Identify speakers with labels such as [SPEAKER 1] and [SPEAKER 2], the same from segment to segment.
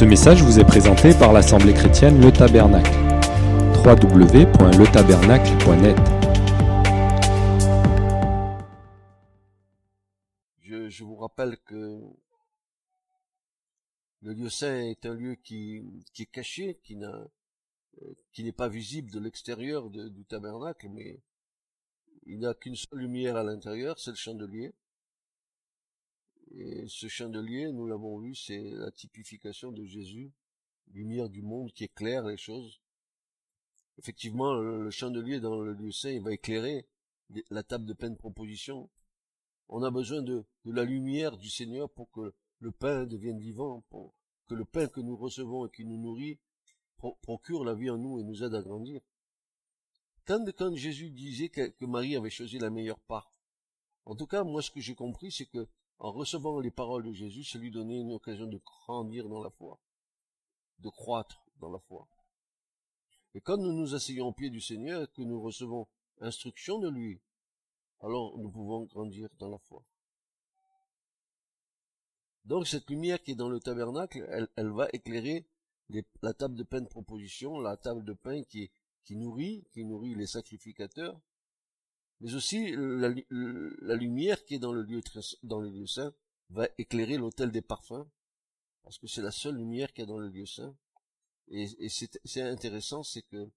[SPEAKER 1] Ce message vous est présenté par l'Assemblée chrétienne Le Tabernacle. www.letabernacle.net
[SPEAKER 2] Je, vous rappelle que le lieu saint est un lieu qui, est caché, qui euh, qui n'est pas visible de l'extérieur du tabernacle, mais il n'a qu'une seule lumière à l'intérieur, c'est le chandelier. Et ce chandelier, nous l'avons vu, c'est la typification de Jésus, lumière du monde qui éclaire les choses. Effectivement, le chandelier dans le lieu saint, il va éclairer la table de peine proposition. On a besoin de, de la lumière du Seigneur pour que le pain devienne vivant, pour que le pain que nous recevons et qui nous nourrit pro- procure la vie en nous et nous aide à grandir. Quand, Jésus disait que Marie avait choisi la meilleure part, en tout cas, moi, ce que j'ai compris, c'est que en recevant les paroles de Jésus, ça lui donnait une occasion de grandir dans la foi, de croître dans la foi. Et quand nous nous asseyons au pied du Seigneur que nous recevons instruction de lui, alors nous pouvons grandir dans la foi. Donc cette lumière qui est dans le tabernacle, elle, va éclairer la table de pain de proposition, la table de pain qui nourrit, qui nourrit les sacrificateurs, mais aussi la, lu- la lumière qui est dans le lieu saint va éclairer l'autel des parfums, parce que c'est la seule lumière qu'il y a dans le lieu saint. Et, et c'est intéressant, c'est que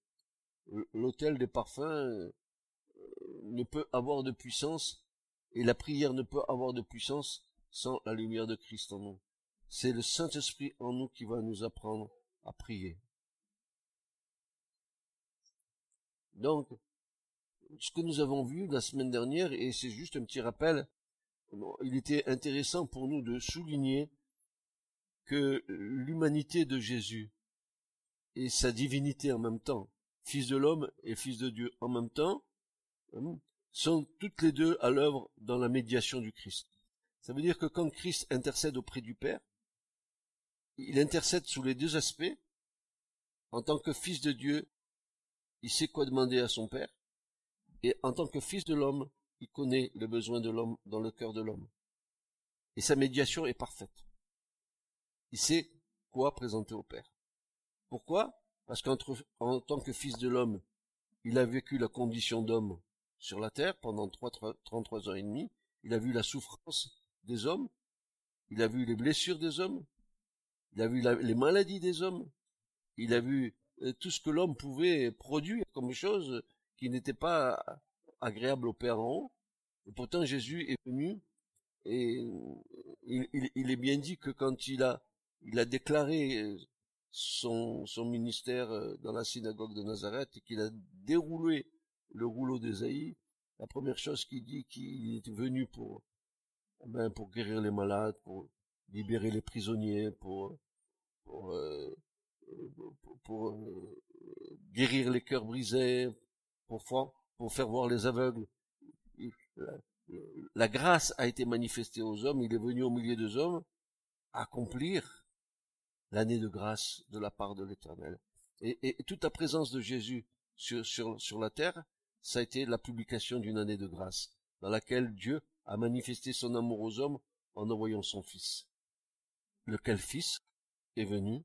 [SPEAKER 2] l'autel des parfums euh, ne peut avoir de puissance et la prière ne peut avoir de puissance sans la lumière de Christ en nous. C'est le Saint-Esprit en nous qui va nous apprendre à prier. Donc, ce que nous avons vu la semaine dernière, et c'est juste un petit rappel, il était intéressant pour nous de souligner que l'humanité de Jésus et sa divinité en même temps, fils de l'homme et fils de Dieu en même temps, hein, sont toutes les deux à l'œuvre dans la médiation du Christ. Ça veut dire que quand Christ intercède auprès du Père, il intercède sous les deux aspects. En tant que fils de Dieu, il sait quoi demander à son Père. Et en tant que fils de l'homme, il connaît le besoin de l'homme dans le cœur de l'homme. Et sa médiation est parfaite. Il sait quoi présenter au Père. Pourquoi? Parce qu'entre en tant que fils de l'homme, il a vécu la condition d'homme sur la terre pendant 3, 33 ans et demi. Il a vu la souffrance des hommes. Il a vu les blessures des hommes. Il a vu les maladies des hommes. Il a vu euh, tout ce que l'homme pouvait produire comme chose qui n'était pas agréable au Père pourtant Jésus est venu et il, est bien dit que quand il a, il a déclaré son, son ministère euh, dans la synagogue de Nazareth et qu'il a déroulé le rouleau d'Ésaïe, la première chose qu'il dit qu'il est venu pour, ben, pour guérir les malades, pour libérer les prisonniers, pour, pour, euh, euh, guérir les cœurs brisés, pour, fa- pour faire voir les aveugles. La, grâce a été manifestée aux hommes, il est venu au milieu des hommes accomplir l'année de grâce de la part de l'Éternel. Et, toute la présence de Jésus sur, sur, sur la terre, ça a été la publication d'une année de grâce, dans laquelle Dieu a manifesté son amour aux hommes en envoyant son Fils. Lequel Fils est venu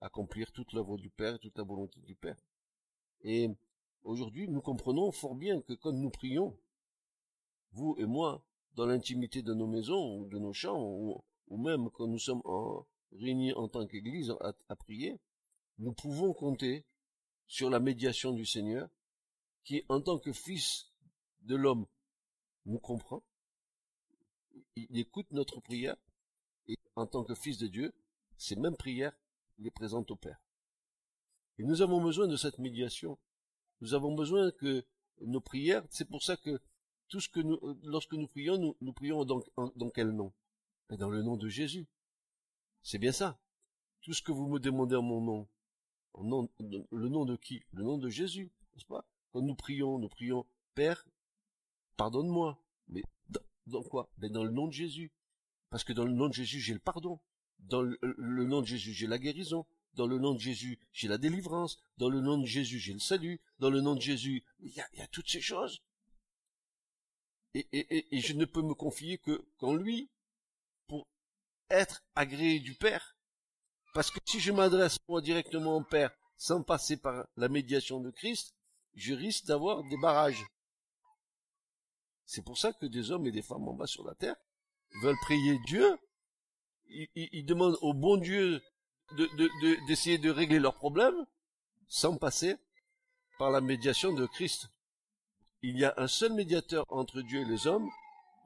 [SPEAKER 2] accomplir toute l'œuvre du Père et toute la volonté du Père. Et aujourd'hui, nous comprenons fort bien que quand nous prions, vous et moi, dans l'intimité de nos maisons, ou de nos champs, ou, même quand nous sommes réunis en tant qu'Église à, à prier, nous pouvons compter sur la médiation du Seigneur, qui, en tant que Fils de l'homme, nous comprend, il écoute notre prière, et en tant que Fils de Dieu, ces mêmes prières, il les présente au Père. Et nous avons besoin de cette médiation. Nous avons besoin que nos prières, c'est pour ça que tout ce que lorsque nous prions, nous, prions dans, quel nom? Ben, Dans le nom de Jésus. C'est bien ça. Tout ce que vous me demandez en mon nom, le nom de qui? Le nom de Jésus, n'est-ce pas? Quand nous prions, nous prions Père, pardonne-moi. Mais dans, quoi? Ben dans le nom de Jésus. Parce que dans le nom de Jésus, j'ai le pardon. Dans le nom de Jésus, j'ai la guérison. Dans le nom de Jésus, j'ai la délivrance. Dans le nom de Jésus, j'ai le salut. Dans le nom de Jésus, il y a, toutes ces choses. Et je ne peux me confier que qu'en lui, pour être agréé du Père, Parce que si je m'adresse moi directement au Père sans passer par la médiation de Christ, je risque d'avoir des barrages. C'est pour ça que des hommes et des femmes en bas sur la terre veulent prier Dieu. Ils, demandent au bon Dieu d'essayer de, de régler leurs problèmes sans passer par la médiation de Christ. Il y a un seul médiateur entre Dieu et les hommes,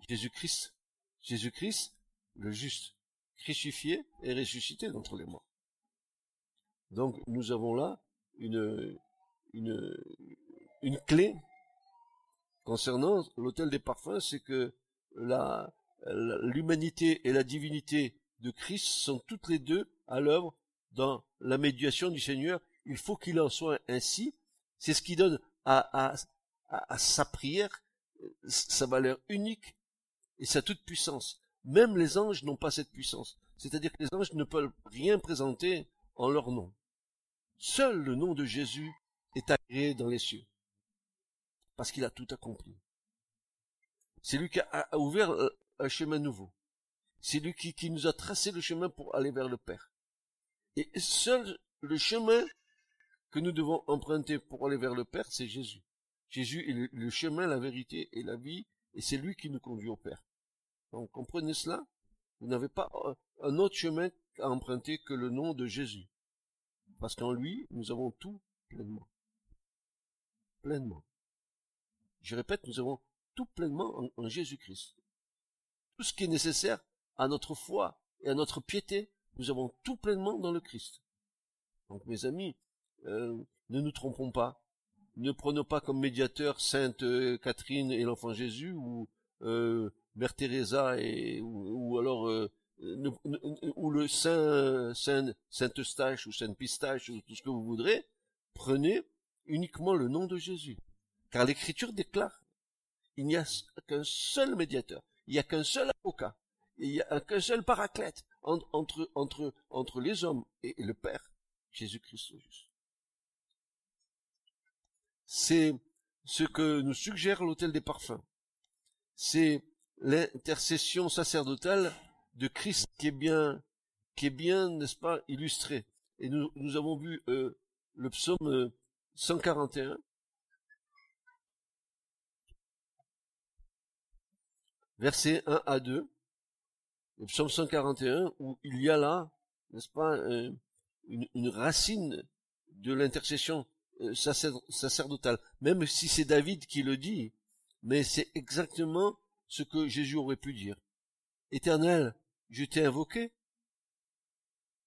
[SPEAKER 2] Jésus-Christ. Jésus-Christ, le juste, crucifié et ressuscité d'entre les morts. Donc nous avons là une, une, une clé concernant l'autel des parfums, c'est que la, l'humanité et la divinité de Christ sont toutes les deux à l'œuvre dans la médiation du Seigneur. Il faut qu'il en soit ainsi. C'est ce qui donne à, à, à, sa prière sa valeur unique et sa toute puissance. Même les anges n'ont pas cette puissance. C'est-à-dire que les anges ne peuvent rien présenter en leur nom. Seul le nom de Jésus est agréé dans les cieux. Parce qu'il a tout accompli. C'est lui qui a ouvert euh, un chemin nouveau. C'est lui qui, nous a tracé le chemin pour aller vers le Père. Et seul le chemin que nous devons emprunter pour aller vers le Père, c'est Jésus. Jésus est le, chemin, la vérité et la vie, et c'est lui qui nous conduit au Père. Donc comprenez cela? Vous n'avez pas euh, un autre chemin à emprunter que le nom de Jésus. Parce qu'en lui, nous avons tout pleinement. Pleinement. Je répète, nous avons tout pleinement en, Jésus-Christ. Tout ce qui est nécessaire à notre foi et à notre piété, nous avons tout pleinement dans le Christ. Donc mes amis, euh, ne nous trompons pas. Ne prenons pas comme médiateur Sainte euh, Catherine et l'enfant Jésus ou euh, Mère Teresa et ou, alors euh, ou le Saint, Saint Saint Eustache ou Saint Pistache ou tout ce que vous voudrez. Prenez uniquement le nom de Jésus, car l'Écriture déclare il n'y a qu'un seul médiateur, il n'y a qu'un seul avocat, il n'y a qu'un seul paraclète entre, les hommes et le Père, Jésus-Christ. C'est ce que nous suggère l'autel des parfums. C'est l'intercession sacerdotale de Christ qui est bien, qui est bien, n'est-ce pas, illustrée. Et nous, avons vu euh, le psaume 141. Euh, Verset 1 à 2. Le psaume 141, où il y a là, n'est-ce pas, euh, une, racine de l'intercession euh, sacerdotale, même si c'est David qui le dit, mais c'est exactement ce que Jésus aurait pu dire. Éternel, je t'ai invoqué,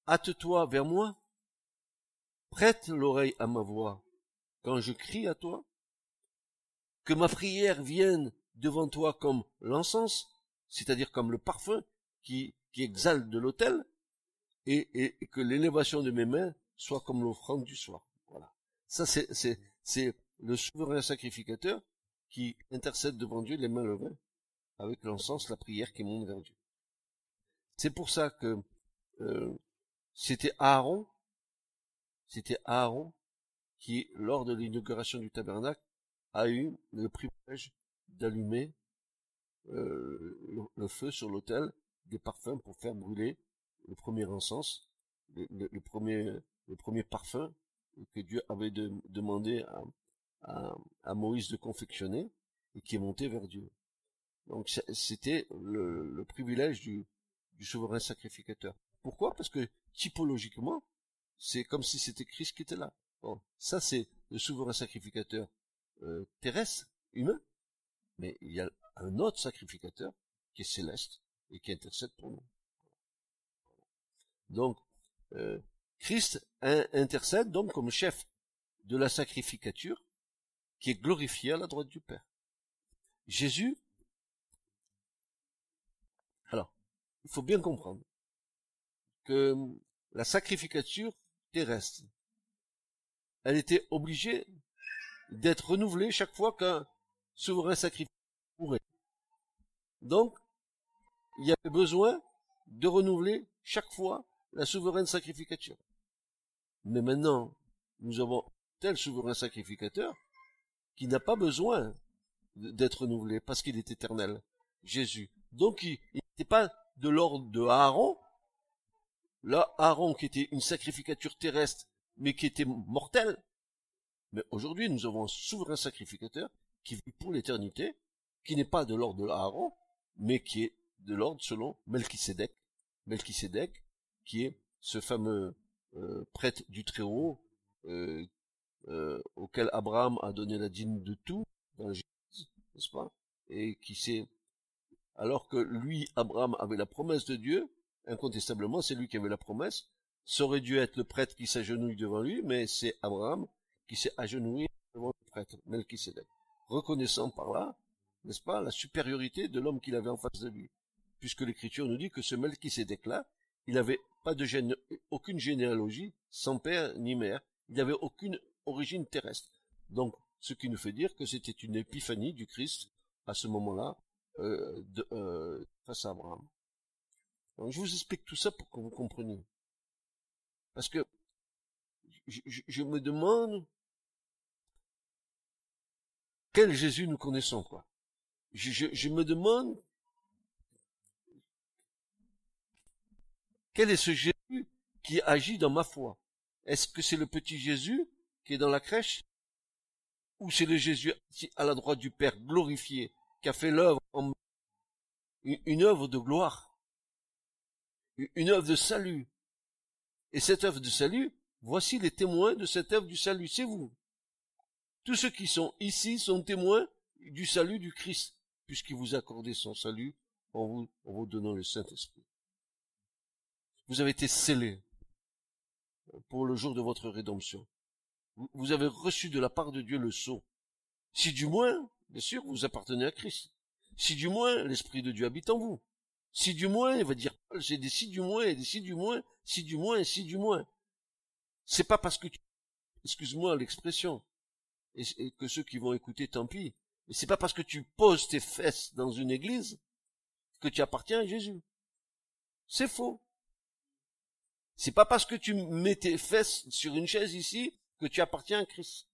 [SPEAKER 2] hâte-toi vers moi, prête l'oreille à ma voix quand je crie à toi, que ma prière vienne devant toi comme l'encens, c'est-à-dire comme le parfum qui, qui exalte de l'autel, et, que l'élévation de mes mains soit comme l'offrande du soir. Ça, c'est le souverain sacrificateur qui intercède devant Dieu les mains levées, avec l'encens, la prière qui monte vers Dieu. C'est pour ça que euh, c'était Aaron, c'était Aaron qui, lors de l'inauguration du tabernacle, a eu le privilège d'allumer euh, le, feu sur l'autel des parfums pour faire brûler le premier encens, le premier, parfum que Dieu avait demandé à, Moïse de confectionner et qui est monté vers Dieu. Donc c'était le, privilège du, souverain sacrificateur. Pourquoi? Parce que typologiquement, c'est comme si c'était Christ qui était là. Bon, ça c'est le souverain sacrificateur euh, terrestre, humain, mais il y a un autre sacrificateur qui est céleste et qui intercède pour nous. Donc, euh, Christ intercède donc comme chef de la sacrificature qui est glorifié à la droite du Père. Jésus, alors, il faut bien comprendre que la sacrificature terrestre, elle était obligée d'être renouvelée chaque fois qu'un souverain sacrificateur pourrait. Donc, il y avait besoin de renouveler chaque fois la souveraine sacrificature. Mais maintenant, nous avons tel souverain sacrificateur qui n'a pas besoin d'être renouvelé parce qu'il est éternel, Jésus. Donc il n'était pas de l'ordre de Aaron, là, Aaron qui était une sacrificature terrestre, mais qui était mortelle. Mais aujourd'hui, nous avons un souverain sacrificateur qui vit pour l'éternité, qui n'est pas de l'ordre de Aaron, mais qui est de l'ordre selon Melchisedec. Melchisedec, qui est ce fameux euh, prêtre du Très-Haut, euh, euh, auquel Abraham a donné la dîme de tout dans Jésus, n'est-ce pas? Et qui sait, alors que lui, Abraham, avait la promesse de Dieu, incontestablement, c'est lui qui avait la promesse, ça aurait dû être le prêtre qui s'agenouille devant lui, mais c'est Abraham qui s'est agenouillé devant le prêtre, Melchisedec, reconnaissant par là, n'est-ce pas, la supériorité de l'homme qu'il avait en face de lui, puisque l'Écriture nous dit que ce Melchisedec-là, il n'avait pas de gène, aucune généalogie, sans père ni mère, il n'avait aucune origine terrestre. Donc, ce qui nous fait dire que c'était une épiphanie du Christ à ce moment-là euh, euh, face à Abraham. Donc, je vous explique tout ça pour que vous compreniez. Parce que je, me demande quel Jésus nous connaissons, quoi. Je me demande quel est ce Jésus qui agit dans ma foi? Est-ce que c'est le petit Jésus qui est dans la crèche? Ou c'est le Jésus à la droite du Père glorifié qui a fait l'œuvre en une œuvre de gloire, une œuvre de salut. Et cette œuvre de salut, voici les témoins de cette œuvre du salut, c'est vous. Tous ceux qui sont ici sont témoins du salut du Christ, puisqu'il vous a accordé son salut en vous, en vous donnant le Saint-Esprit. Vous avez été scellés pour le jour de votre rédemption. Vous avez reçu de la part de Dieu le sceau. Si du moins, bien sûr, vous appartenez à Christ. Si du moins l'Esprit de Dieu habite en vous. Si du moins, il va dire j'ai des si du moins, des si du moins, si du moins, si du moins. C'est pas parce que tu, excuse-moi l'expression, et, que ceux qui vont écouter, tant pis, mais c'est pas parce que tu poses tes fesses dans une église que tu appartiens à Jésus. C'est faux. C'est pas parce que tu mets tes fesses sur une chaise ici que tu appartiens à Christ.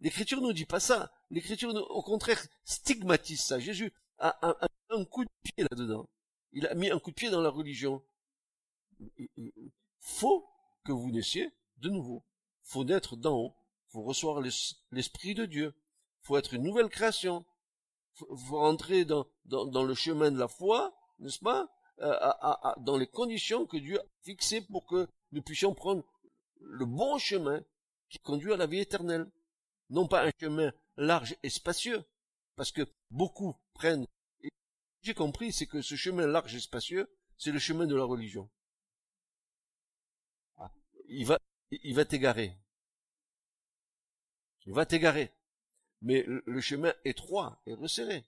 [SPEAKER 2] L'écriture nous dit pas ça. L'écriture, au contraire, stigmatise ça. Jésus a, mis un coup de pied là-dedans. Il a mis un coup de pied dans la religion. Faut que vous naissiez de nouveau. Faut naître d'en haut. Faut recevoir l'esprit de Dieu. Faut être une nouvelle création. Faut, faut rentrer dans, le chemin de la foi, n'est-ce pas? Euh, dans les conditions que Dieu a fixées pour que nous puissions prendre le bon chemin qui conduit à la vie éternelle. Non pas un chemin large et spacieux, parce que beaucoup prennent. J'ai compris, c'est que ce chemin large et spacieux, c'est le chemin de la religion. Ah, il va, il va t'égarer. Il va t'égarer. Mais le chemin étroit et resserré,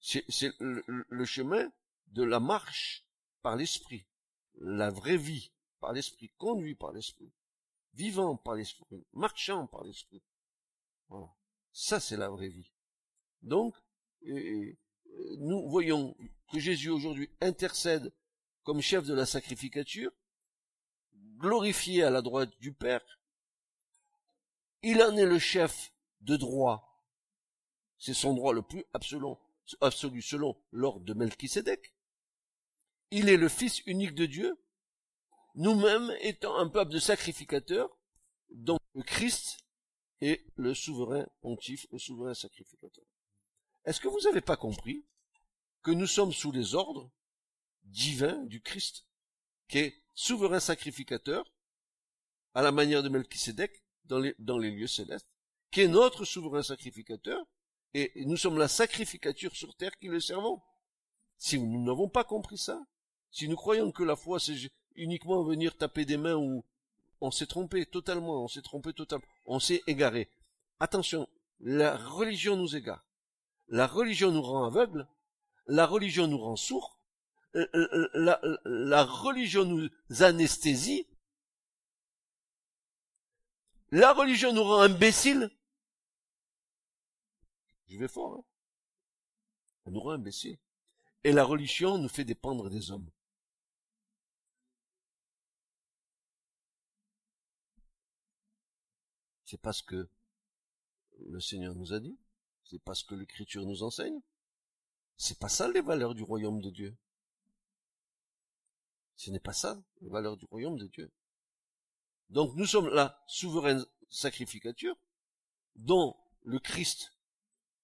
[SPEAKER 2] c'est le chemin de la marche par l'esprit, la vraie vie par l'esprit, conduit par l'esprit, vivant par l'esprit, marchant par l'esprit. Voilà. Ça, c'est la vraie vie. Donc, nous voyons que Jésus aujourd'hui intercède comme chef de la sacrificature, glorifié à la droite du Père. Il en est le chef de droit. C'est son droit le plus absolu, absolu selon l'ordre de Melchisédek. Il est le Fils unique de Dieu, nous-mêmes étant un peuple de sacrificateurs, dont le Christ est le souverain pontife, le souverain sacrificateur. Est-ce que vous n'avez pas compris que nous sommes sous les ordres divins du Christ, qui est souverain sacrificateur, à la manière de Melchisédek, dans les, dans les lieux célestes, qui est notre souverain sacrificateur, et nous sommes la sacrificature sur terre qui le servons. Si nous n'avons pas compris ça, si nous croyons que la foi, c'est uniquement venir taper des mains ou on s'est trompé totalement, on s'est trompé totalement, on s'est égaré. Attention, la religion nous égare. La religion nous rend aveugles, la religion nous rend sourds, euh, euh, la, la religion nous anesthésie, la religion nous rend imbéciles. Je vais fort, hein. Elle nous rend imbéciles. Et la religion nous fait dépendre des hommes. C'est parce que le Seigneur nous a dit. C'est parce que l'Écriture nous enseigne. C'est pas ça les valeurs du royaume de Dieu. Ce n'est pas ça, les valeurs du royaume de Dieu. Donc nous sommes la souveraine sacrificature dont le Christ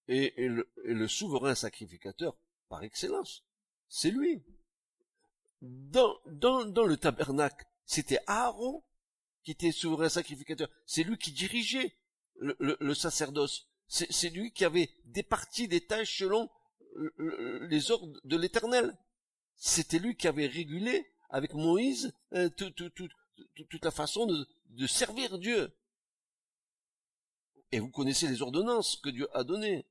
[SPEAKER 2] est, le, souverain sacrificateur par excellence. C'est lui. Dans, dans, dans le tabernacle, c'était Aaron qui était souverain sacrificateur. C'est lui qui dirigeait le, le, sacerdoce. C'est lui qui avait départi des tâches selon les ordres de l'Éternel. C'était lui qui avait régulé avec Moïse euh, toute la façon de, de servir Dieu. Et vous connaissez les ordonnances que Dieu a données.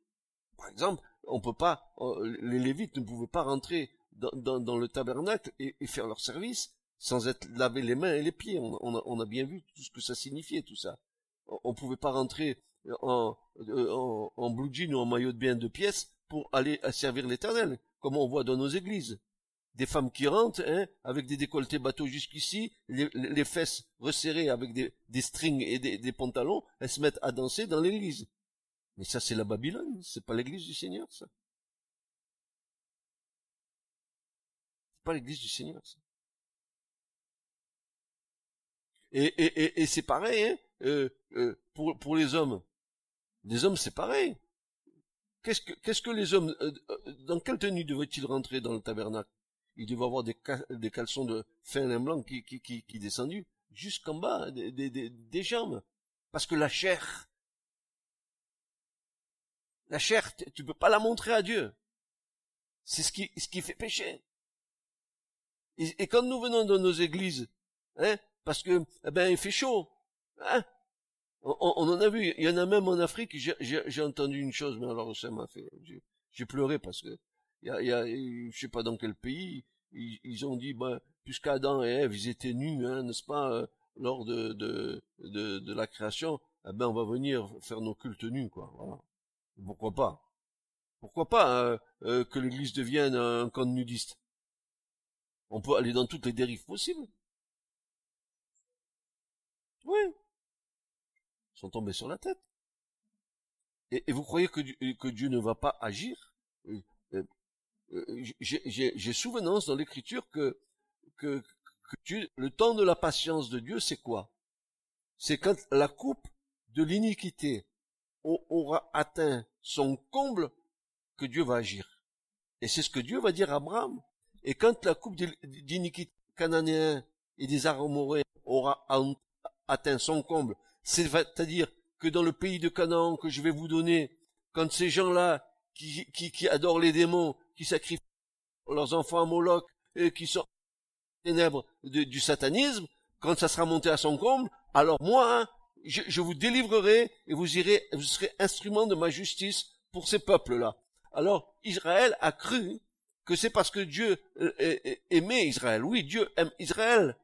[SPEAKER 2] Par exemple, on peut pas, euh, les Lévites ne pouvaient pas rentrer dans, dans, le tabernacle et, faire leur service sans être lavé les mains et les pieds. On, a, on, a, bien vu tout ce que ça signifiait, tout ça. On, ne pouvait pas rentrer en, euh, en, en blue jean ou en maillot de bain de pièces pour aller servir l'éternel, comme on voit dans nos églises des femmes qui rentrent, hein, avec des décolletés bateaux jusqu'ici, les, fesses resserrées avec des, des strings et des, des, pantalons, elles se mettent à danser dans l'église. Mais ça, c'est la Babylone, c'est pas l'église du Seigneur, ça. C'est pas l'église du Seigneur, ça. Et, et, et, et c'est pareil, hein, euh, euh, pour, pour les hommes. Les hommes, c'est pareil. Qu'est-ce que, qu'est-ce que les hommes, euh, dans quelle tenue devaient-ils rentrer dans le tabernacle? Il devait avoir des, des caleçons de fin lin blanc qui, qui, qui, descendu jusqu'en bas des, des, des, jambes. Parce que la chair, la chair, tu peux pas la montrer à Dieu. C'est ce qui, ce qui fait pécher. Et, quand nous venons dans nos églises, hein, parce que, eh ben, il fait chaud, hein, on, on, en a vu, il y en a même en Afrique, j'ai entendu une chose, mais alors ça m'a fait, j'ai pleuré parce que il y a, y a, je sais pas dans quel pays, ils, ils ont dit, ben, puisqu'Adam et Ève, ils étaient nus, hein, n'est-ce pas, euh, lors de, de, de, de, la création, eh ben, on va venir faire nos cultes nus, quoi. Voilà. Pourquoi pas? Pourquoi pas euh, euh, que l'Église devienne un camp de On peut aller dans toutes les dérives possibles. Oui. Ils sont tombés sur la tête. Et, vous croyez que, que Dieu ne va pas agir? Euh, j'ai souvenance dans l'écriture que, que, le temps de la patience de Dieu, c'est quoi? C'est quand la coupe de l'iniquité aura atteint son comble que Dieu va agir. Et c'est ce que Dieu va dire à Abraham. Et quand la coupe d'iniquité cananéen et des Aramoréens aura atteint son comble, c'est-à-dire que dans le pays de Canaan que je vais vous donner, quand ces gens-là qui, qui, qui adorent les démons, qui sacrifient leurs enfants à Moloch et qui sont ténèbres du satanisme, quand ça sera monté à son comble, alors moi, hein, je, vous délivrerai et vous irez, vous serez instrument de ma justice pour ces peuples-là. Alors Israël a cru que c'est parce que Dieu euh, aimait Israël. Oui, Dieu aime Israël,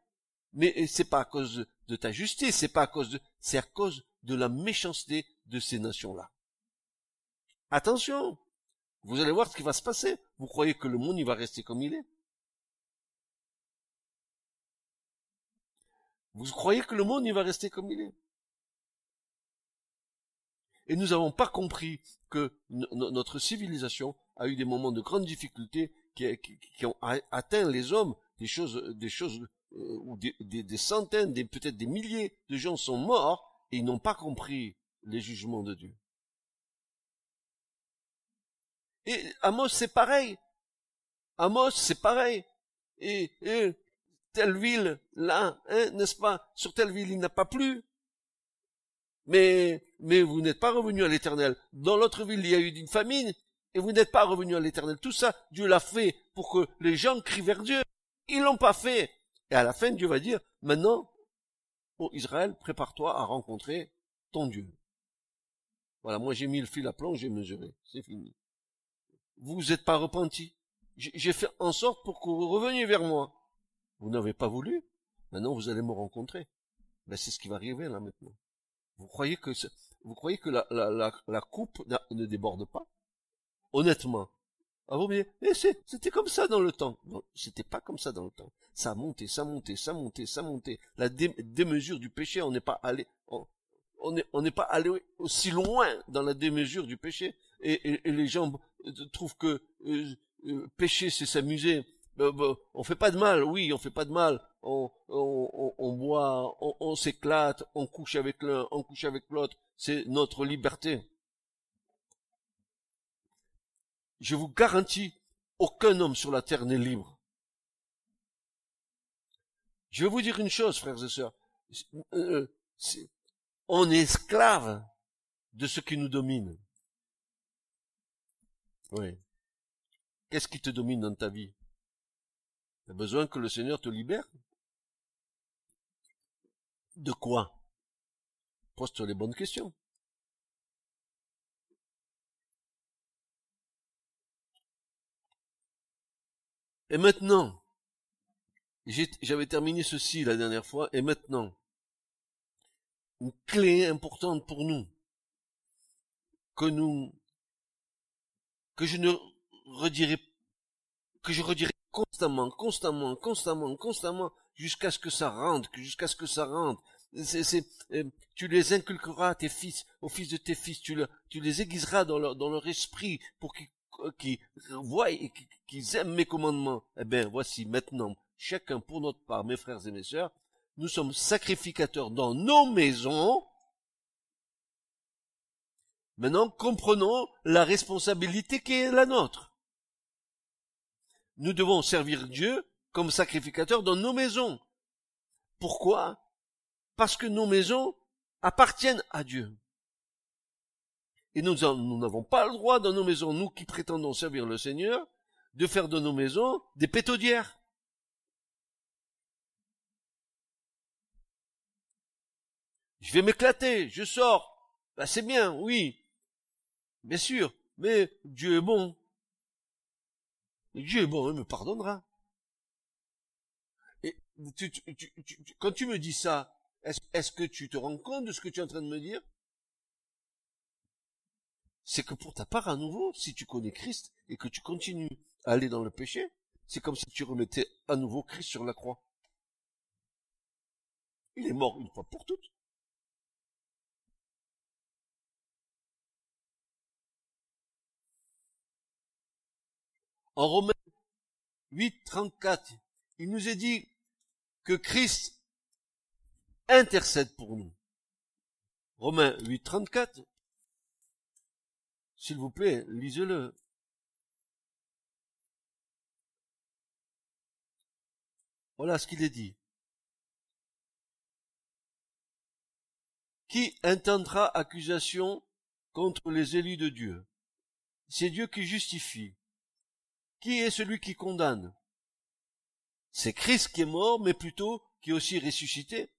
[SPEAKER 2] mais c'est pas à cause de ta justice, c'est pas à cause de, c'est à cause de la méchanceté de ces nations-là. Attention, vous allez voir ce qui va se passer. Vous croyez que le monde, il va rester comme il est? Vous croyez que le monde, il va rester comme il est? Et nous n'avons pas compris que notre civilisation a eu des moments de grande difficulté qui, ont atteint les hommes des choses, des choses où des, des centaines, peut-être des milliers de gens sont morts et ils n'ont pas compris les jugements de Dieu. Et Amos, c'est pareil. Amos, c'est pareil. Et, telle ville, là, hein, n'est-ce pas? Sur telle ville, il n'a pas plu. Mais, mais vous n'êtes pas revenu à l'éternel. Dans l'autre ville, il y a eu une famine, et vous n'êtes pas revenu à l'éternel. Tout ça, Dieu l'a fait pour que les gens crient vers Dieu. Ils l'ont pas fait. Et à la fin, Dieu va dire, maintenant, oh Israël, prépare-toi à rencontrer ton Dieu. Voilà, moi j'ai mis le fil à plomb, j'ai mesuré. C'est fini vous n'êtes pas repenti. J'ai fait en sorte pour que vous reveniez vers moi. Vous n'avez pas voulu. Maintenant, vous allez me rencontrer. Ben, c'est ce qui va arriver là maintenant. Vous croyez que vous croyez que la, la, la, la coupe ne déborde pas? Honnêtement. Ah vous mais c'était comme ça dans le temps. Non, c'était pas comme ça dans le temps. Ça a monté, ça a monté, ça a monté, ça a monté. La démesure du péché, on n'est pas allé, on n'est on pas allé aussi loin dans la démesure du péché. Et, et, et les gens trouve que euh, euh, pécher c'est s'amuser, euh, bah, on fait pas de mal, oui, on fait pas de mal. On, on, on, boit, on, on s'éclate, on couche avec l'un, on couche avec l'autre. C'est notre liberté. Je vous garantis, aucun homme sur la terre n'est libre. Je vais vous dire une chose, frères et sœurs. Euh, on est esclave de ce qui nous domine. Oui. Qu'est-ce qui te domine dans ta vie? Tu as besoin que le Seigneur te libère? De quoi? Pose-toi les bonnes questions. Et maintenant, j'avais terminé ceci la dernière fois, et maintenant, une clé importante pour nous, que nous, que je ne redirai, que je redirai constamment, constamment, constamment, constamment, jusqu'à ce que ça rentre, jusqu'à ce que ça rentre. Euh, tu les inculqueras à tes fils, aux fils de tes fils, tu, tu les aiguiseras dans leur, dans leur esprit pour qu'ils, qu'ils voient et qu'ils aiment mes commandements. Eh bien, voici maintenant, chacun pour notre part, mes frères et mes sœurs, nous sommes sacrificateurs dans nos maisons. Maintenant, comprenons la responsabilité qui est la nôtre. Nous devons servir Dieu comme sacrificateurs dans nos maisons. Pourquoi? Parce que nos maisons appartiennent à Dieu. Et nous n'avons pas le droit dans nos maisons, nous qui prétendons servir le Seigneur, de faire de nos maisons des pétaudières. Je vais m'éclater, je sors. Ben, c'est bien, oui. Bien sûr, mais Dieu est bon. Dieu est bon, il me pardonnera. Et quand tu me dis ça, est-ce que tu te rends compte de ce que tu es en train de me dire? C'est que pour ta part à nouveau, si tu connais Christ et que tu continues à aller dans le péché, c'est comme si tu remettais à nouveau Christ sur la croix. Il est mort une fois pour toutes. En Romains 8, 34, il nous est dit que Christ intercède pour nous. Romains 8, 34, s'il vous plaît, lisez-le. Voilà ce qu'il est dit. Qui intentera accusation contre les élus de Dieu? C'est Dieu qui justifie. Qui est celui qui condamne? C'est Christ qui est mort, mais plutôt qui est aussi ressuscité,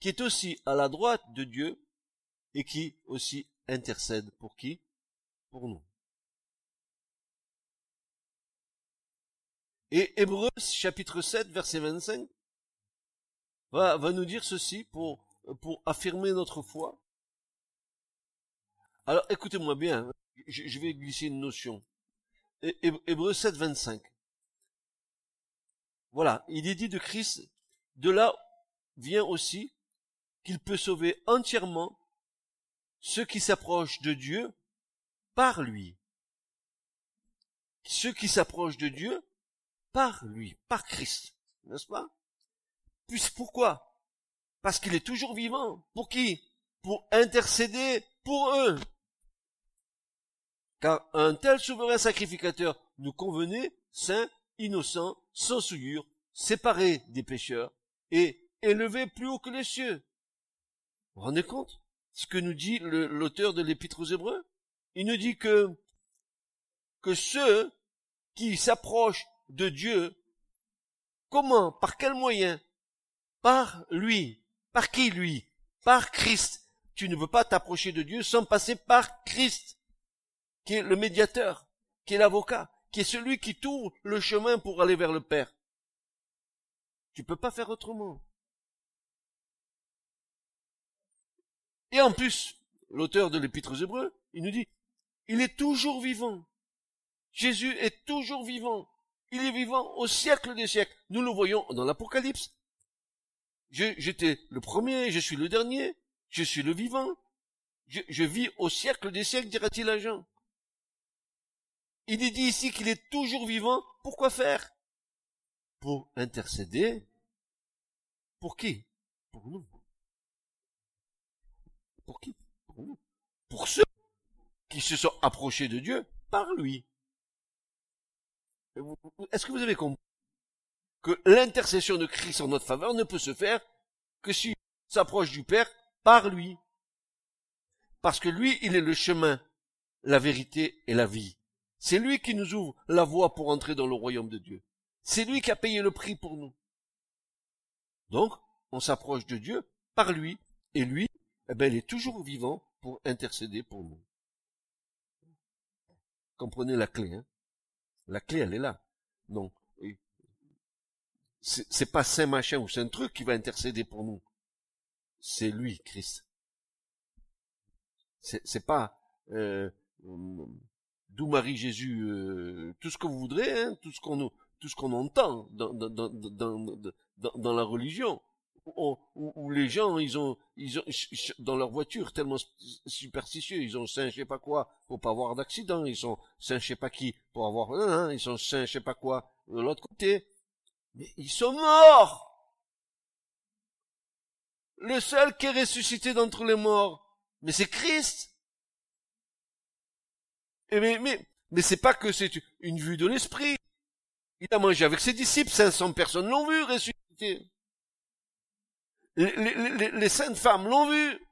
[SPEAKER 2] qui est aussi à la droite de Dieu et qui aussi intercède pour qui? Et Hébreux chapitre 7 verset 25 va, va nous dire ceci pour, pour affirmer notre foi. Alors écoutez-moi bien, je vais glisser une notion. Hébreu 7, 25. Voilà, il est dit de Christ, de là vient aussi qu'il peut sauver entièrement ceux qui s'approchent de Dieu par lui. Ceux qui s'approchent de Dieu par lui, par Christ, n'est-ce pas? Puis pourquoi? Parce qu'il est toujours vivant. Pour qui? Pour intercéder pour eux car un tel souverain sacrificateur nous convenait, saint, innocent, sans souillure, séparé des pécheurs, et élevé plus haut que les cieux. Vous vous rendez compte ce que nous dit l'auteur de l'Épître aux Hébreux? Il nous dit que, que ceux qui s'approchent de Dieu, comment, par quel moyen? Par lui. Par qui lui? Par Christ. Tu ne veux pas t'approcher de Dieu sans passer par Christ qui est le médiateur, qui est l'avocat, qui est celui qui tourne le chemin pour aller vers le Père. Tu peux pas faire autrement. Et en plus, l'auteur de l'Épître aux Hébreux, il nous dit, il est toujours vivant. Jésus est toujours vivant. Il est vivant au siècle des siècles. Nous le voyons dans l'Apocalypse. J'étais le premier, je suis le dernier, je suis le vivant. Je, vis au siècle des siècles, dira-t-il à Jean. Il est dit ici qu'il est toujours vivant. Pourquoi faire? Pour intercéder. Pour qui? Pour nous. Pour qui? Pour nous. Pour ceux qui se sont approchés de Dieu par lui. Est-ce que vous avez compris que l'intercession de Christ en notre faveur ne peut se faire que s'il s'approche du Père par lui? Parce que lui, il est le chemin, la vérité et la vie. C'est lui qui nous ouvre la voie pour entrer dans le royaume de Dieu. C'est lui qui a payé le prix pour nous. Donc, on s'approche de Dieu par lui, et lui, eh ben, il est toujours vivant pour intercéder pour nous. Comprenez la clé, hein La clé, elle est là. Non. C'est pas Saint Machin ou Saint Truc qui va intercéder pour nous. C'est lui, Christ. C'est pas euh, d'où Marie Jésus, euh, tout ce que vous voudrez, hein, tout ce qu'on tout ce qu'on entend dans la religion où, les gens, ils ont, ils ont, dans leur voiture, tellement superstitieux, ils ont saint je sais pas quoi pour pas avoir d'accident, ils sont saint je sais pas qui pour avoir, hein, ils sont saint je sais pas quoi de l'autre côté. Mais ils sont morts! Le seul qui est ressuscité d'entre les morts, mais c'est Christ! Mais, mais, mais c'est pas que c'est une vue de l'esprit. Il a mangé avec ses disciples, 500 personnes l'ont vu ressuscité. Les, saintes femmes l'ont vu.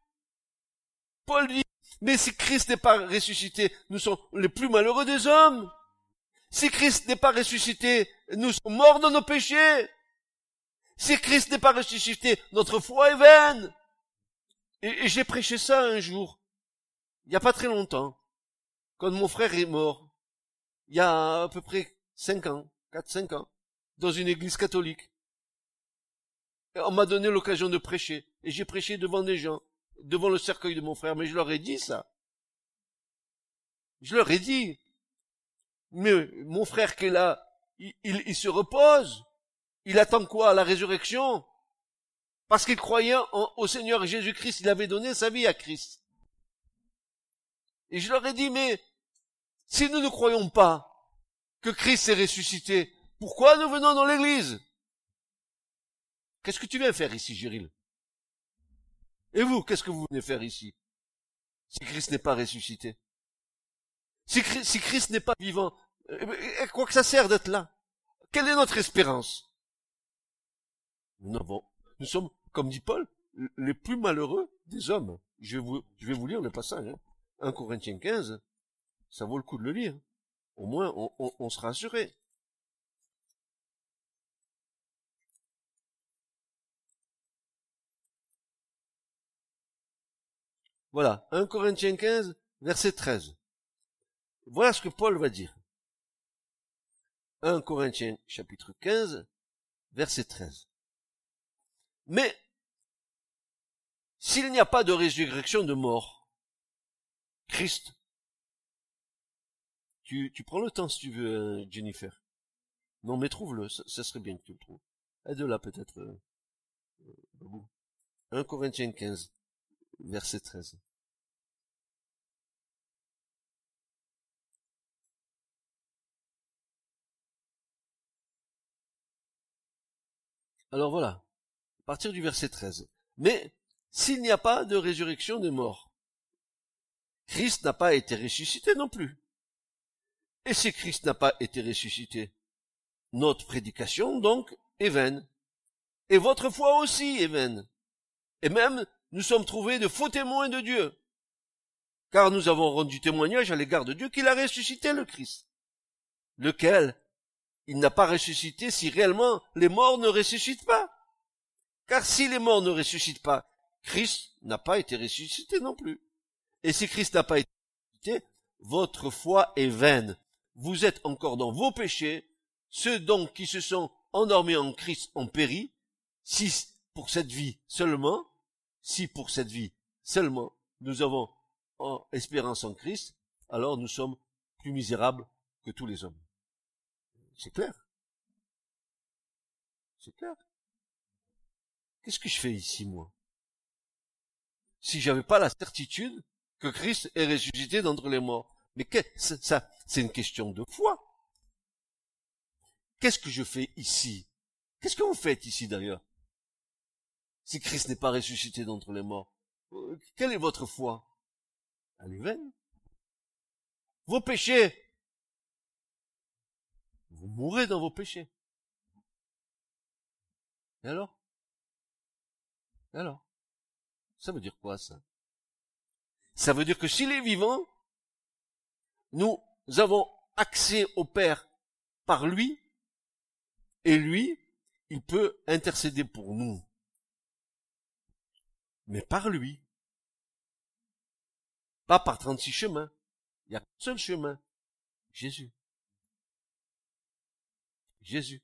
[SPEAKER 2] Paul dit, mais si Christ n'est pas ressuscité, nous sommes les plus malheureux des hommes. Si Christ n'est pas ressuscité, nous sommes morts dans nos péchés. Si Christ n'est pas ressuscité, notre foi est vaine. Et, j'ai prêché ça un jour, il n'y a pas très longtemps, quand mon frère est mort, il y a à peu près cinq ans, quatre, cinq ans, dans une église catholique on m'a donné l'occasion de prêcher. Et j'ai prêché devant des gens, devant le cercueil de mon frère, mais je leur ai dit ça. Je leur ai dit. Mais mon frère qui est là, il, se repose. Il attend quoi La résurrection? Parce qu'il croyait au Seigneur Jésus-Christ, il avait donné sa vie à Christ. Et je leur ai dit, mais si nous ne croyons pas que Christ est ressuscité, pourquoi nous venons dans l'église? Qu'est-ce que tu viens faire ici, Géril? Et vous, qu'est-ce que vous venez faire ici? Si Christ n'est pas ressuscité Si, Christ n'est pas vivant, eh ben, eh, quoi que ça sert d'être là? Quelle est notre espérance? Nous, sommes, comme dit Paul, les plus malheureux des hommes. Je vais vous, je vais vous lire le passage. Hein. 1 Corinthiens 15, ça vaut le coup de le lire. Au moins, on, on sera assuré. Voilà, 1 Corinthiens 15, verset 13. Voilà ce que Paul va dire. 1 Corinthiens chapitre 15, verset 13. Mais, s'il n'y a pas de résurrection de mort, Christ, tu, tu prends le temps si tu veux, euh, Jennifer. Non, mais trouve-le, ça, serait bien que tu le trouves. Aide-la peut-être, euh, 1 euh, Corinthiens 15, verset 13. Alors voilà, à partir du verset 13. Mais s'il n'y a pas de résurrection des morts, Christ n'a pas été ressuscité non plus. Et si Christ n'a pas été ressuscité, notre prédication donc est vaine. Et votre foi aussi est vaine. Et même nous sommes trouvés de faux témoins de Dieu, car nous avons rendu témoignage à l'égard de Dieu qu'il a ressuscité le Christ, lequel il n'a pas ressuscité si réellement les morts ne ressuscitent pas. Car si les morts ne ressuscitent pas, Christ n'a pas été ressuscité non plus. Et si Christ n'a pas été ressuscité, votre foi est vaine. Vous êtes encore dans vos péchés. Ceux donc qui se sont endormis en Christ ont péri. Si pour cette vie seulement, si pour cette vie seulement nous avons en espérance en Christ, alors nous sommes plus misérables que tous les hommes. C'est clair? C'est clair? Qu'est-ce que je fais ici, moi? Si j'avais pas la certitude que Christ est ressuscité d'entre les morts. Mais ça, c'est une question de foi. Qu'est-ce que je fais ici? Qu'est-ce que vous faites ici d'ailleurs? Si Christ n'est pas ressuscité d'entre les morts, euh, quelle est votre foi? Elle est vaine. Vos péchés, vous mourrez dans vos péchés. Et alors? Et alors? Ça veut dire quoi ça? Ça veut dire que s'il est vivant, nous avons accès au Père par lui, et lui, il peut intercéder pour nous. Mais par lui. Pas par 36 chemins. Il y a un seul chemin. Jésus. Jésus.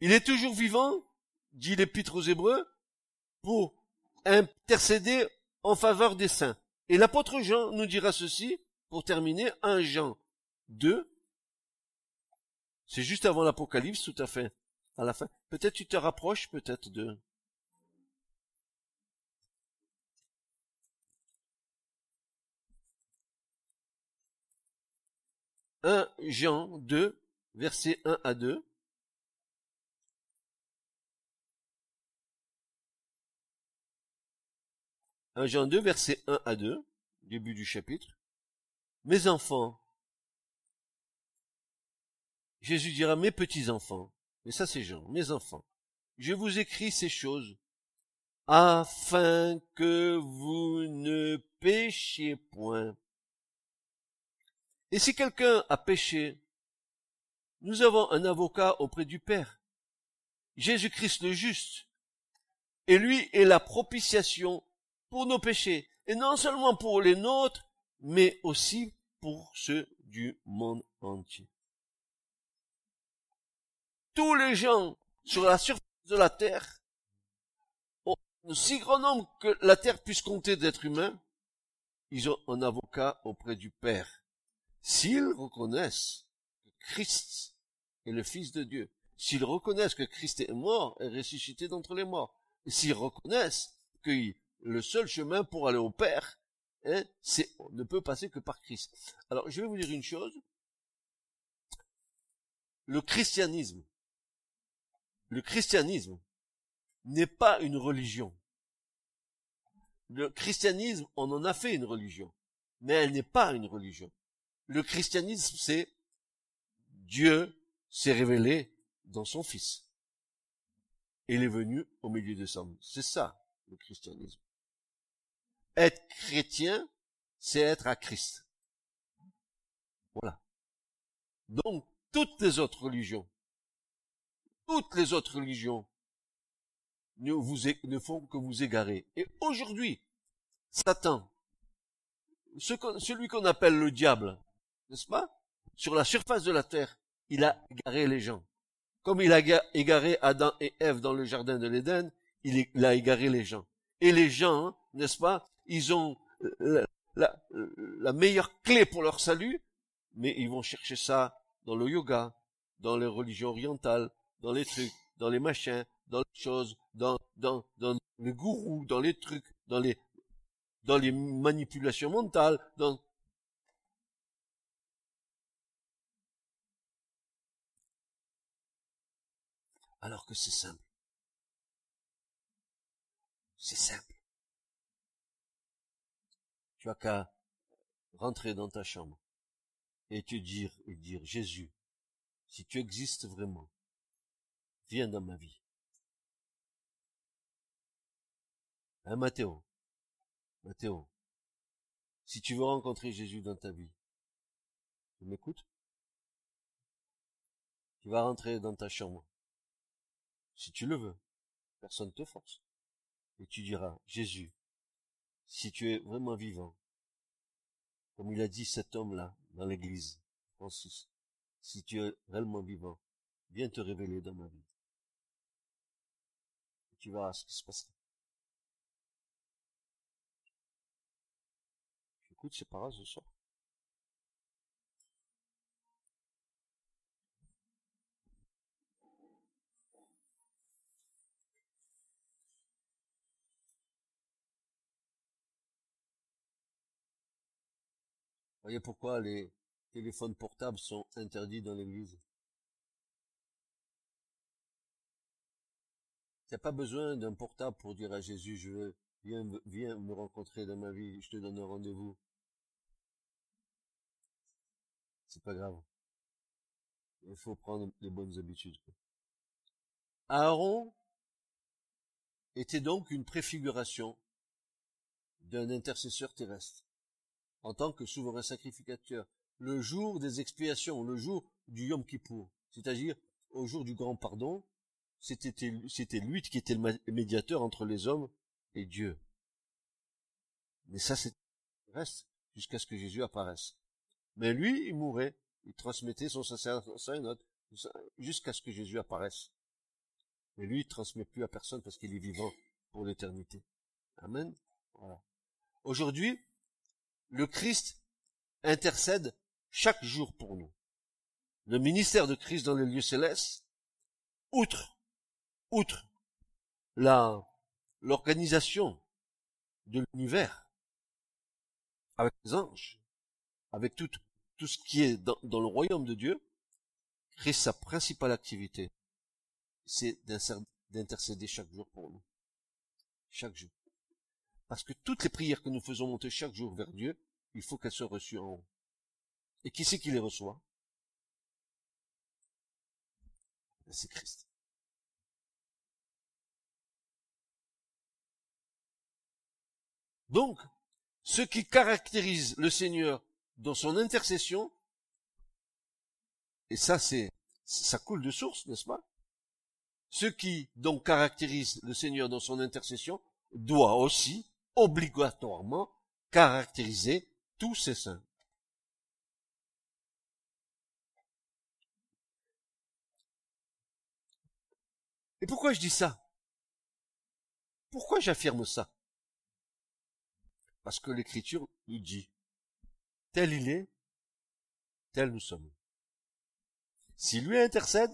[SPEAKER 2] Il est toujours vivant, dit l'Épître aux Hébreux, pour intercéder en faveur des saints. Et l'apôtre Jean nous dira ceci, pour terminer, un Jean 2. C'est juste avant l'Apocalypse, tout à fait, à la fin. Peut-être tu te rapproches, peut-être de... Un Jean 2, versets 1 à 2. 1 Jean 2, versets 1 à 2, début du chapitre. Mes enfants, Jésus dira mes petits enfants, mais ça c'est Jean, mes enfants, je vous écris ces choses afin que vous ne péchiez point. Et si quelqu'un a péché, nous avons un avocat auprès du Père, Jésus-Christ le juste, et lui est la propitiation pour nos péchés, et non seulement pour les nôtres, mais aussi pour ceux du monde entier. Tous les gens sur la surface de la terre, ont un si grand nombre que la terre puisse compter d'êtres humains, ils ont un avocat auprès du Père. S'ils reconnaissent que Christ est le Fils de Dieu, s'ils reconnaissent que Christ est mort et ressuscité d'entre les morts, s'ils reconnaissent que le seul chemin pour aller au Père, hein, c'est, on ne peut passer que par Christ. Alors, je vais vous dire une chose. Le christianisme, le christianisme n'est pas une religion. Le christianisme, on en a fait une religion, mais elle n'est pas une religion. Le christianisme, c'est Dieu s'est révélé dans son Fils. Il est venu au milieu des hommes. C'est ça, le christianisme. Être chrétien, c'est être à Christ. Voilà. Donc, toutes les autres religions, toutes les autres religions ne, vous, ne font que vous égarer. Et aujourd'hui, Satan, celui qu'on appelle le diable, n'est-ce pas? Sur la surface de la terre, il a égaré les gens. Comme il a égaré Adam et Ève dans le jardin de l'Éden, il a égaré les gens. Et les gens, n'est-ce pas? Ils ont euh, la, la, meilleure clé pour leur salut, mais ils vont chercher ça dans le yoga, dans les religions orientales, dans les trucs, dans les machins, dans les choses, dans, dans, dans les gourous, dans les trucs, dans les, dans les manipulations mentales, dans, alors que c'est simple. C'est simple tu as qu'à rentrer dans ta chambre et te dire et dire Jésus, si tu existes vraiment, viens dans ma vie. Hein, Mathéo? Mathéo, si tu veux rencontrer Jésus dans ta vie, tu m'écoutes? Tu vas rentrer dans ta chambre. Si tu le veux, personne ne te force. Et tu diras, Jésus, si tu es vraiment vivant, comme il a dit cet homme-là dans l'église, Francis, si tu es réellement vivant, viens te révéler dans ma vie. Tu ce qui se passera. Écoute, c'est pas grave ce soir. voyez pourquoi les, téléphones portables sont interdits dans l'église? N'as pas besoin d'un portable pour dire à Jésus, je veux, viens, viens me rencontrer dans ma vie, je te donne un rendez-vous. C'est pas grave. Il faut prendre les bonnes habitudes. Aaron était donc une préfiguration d'un intercesseur terrestre en tant que souverain sacrificateur le jour des expiations, le jour du Yom Kippour, c'est-à-dire au jour du grand pardon, c'était, lui qui était le médiateur entre les hommes et Dieu. Mais ça, c'est reste jusqu'à ce que Jésus apparaisse. Mais lui, il mourait, il transmettait son sacerdoce jusqu'à ce que Jésus apparaisse. Mais lui, il transmet plus à personne parce qu'il est vivant pour l'éternité. Amen. Aujourd'hui, le Christ intercède chaque jour pour nous. Le ministère de Christ dans les lieux célestes, outre, outre la, l'organisation de l'univers, avec les anges, avec tout, tout ce qui est dans, dans le royaume de Dieu, Christ, sa principale activité, c'est d'intercéder chaque jour pour nous. Chaque jour. Parce que toutes les prières que nous faisons monter chaque jour vers Dieu, il faut qu'elles soient reçues en haut. Et qui c'est qui les reçoit? Ben, C'est Christ. Donc, ce qui caractérise le Seigneur dans son intercession, et ça c'est, ça coule de source, n'est-ce pas? Ce qui donc caractérise le Seigneur dans son intercession doit aussi, obligatoirement, caractériser tous ses saints. Et pourquoi je dis ça? Pourquoi j'affirme ça? Parce que l'Écriture nous dit, tel il est, tel nous sommes. Si lui intercède,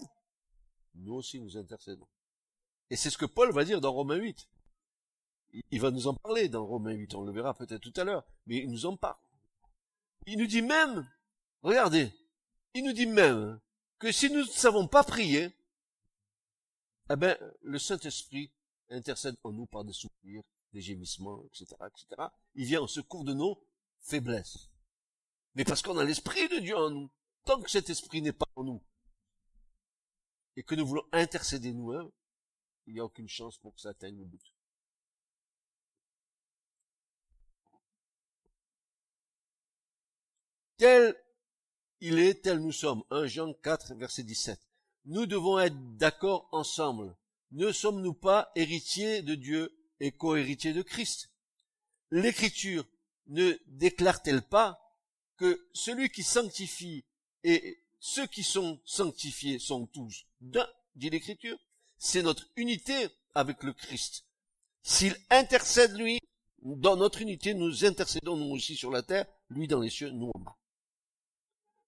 [SPEAKER 2] nous aussi nous intercédons. Et c'est ce que Paul va dire dans Romains 8. Il va nous en parler dans Romains 8, on le verra peut-être tout à l'heure, mais il nous en parle. Il nous dit même, regardez, il nous dit même que si nous ne savons pas prier, eh ben, le Saint-Esprit intercède en nous par des soupirs, des gémissements, etc., etc. Il vient au secours de nos faiblesses. Mais parce qu'on a l'Esprit de Dieu en nous. Tant que cet Esprit n'est pas en nous, et que nous voulons intercéder nous-mêmes, il n'y a aucune chance pour que ça atteigne le but. Tel il est, tel nous sommes. 1 Jean 4, verset 17 nous devons être d'accord ensemble. Ne sommes-nous pas héritiers de Dieu? Et co-héritiers de Christ L'Écriture ne déclare-t-elle pas que celui qui sanctifie et ceux qui sont sanctifiés sont tous d'un, dit l'Écriture C'est notre unité avec le Christ. S'il intercède lui, dans notre unité, nous intercédons nous aussi sur la terre, lui dans les cieux, nous en bas.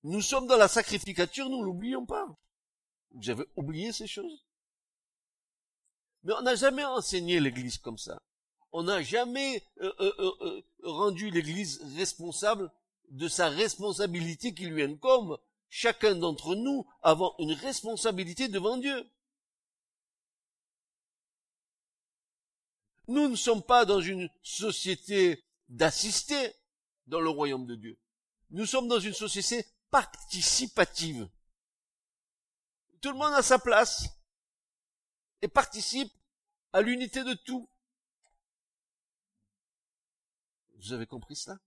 [SPEAKER 2] Nous sommes dans la sacrificature, nous l'oublions pas. Vous avez oublié ces choses? Mais on n'a jamais enseigné l'Église comme ça. On n'a jamais euh, euh, euh, rendu l'Église responsable de sa responsabilité qui lui incombe. Chacun d'entre nous avons une responsabilité devant Dieu. Nous ne sommes pas dans une société d'assistés dans le royaume de Dieu. Nous sommes dans une société participative. Tout le monde a sa place et participe à l'unité de tout. Vous avez compris cela?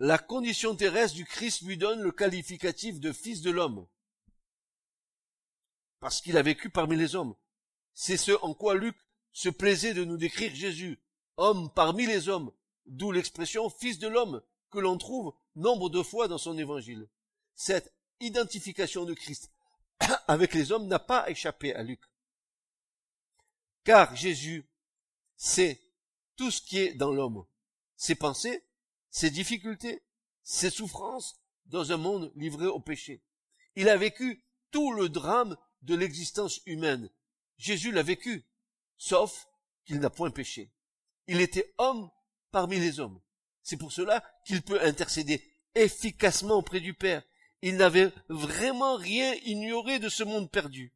[SPEAKER 2] La condition terrestre du Christ lui donne le qualificatif de fils de l'homme. Parce qu'il a vécu parmi les hommes. C'est ce en quoi Luc se plaisait de nous décrire Jésus, homme parmi les hommes, d'où l'expression fils de l'homme, que l'on trouve nombre de fois dans son évangile. Cette identification de Christ avec les hommes n'a pas échappé à Luc. Car Jésus sait tout ce qui est dans l'homme, ses pensées, ses difficultés, ses souffrances dans un monde livré au péché. Il a vécu tout le drame de l'existence humaine. Jésus l'a vécu, sauf qu'il n'a point péché. Il était homme parmi les hommes. C'est pour cela qu'il peut intercéder efficacement auprès du Père. Il n'avait vraiment rien ignoré de ce monde perdu.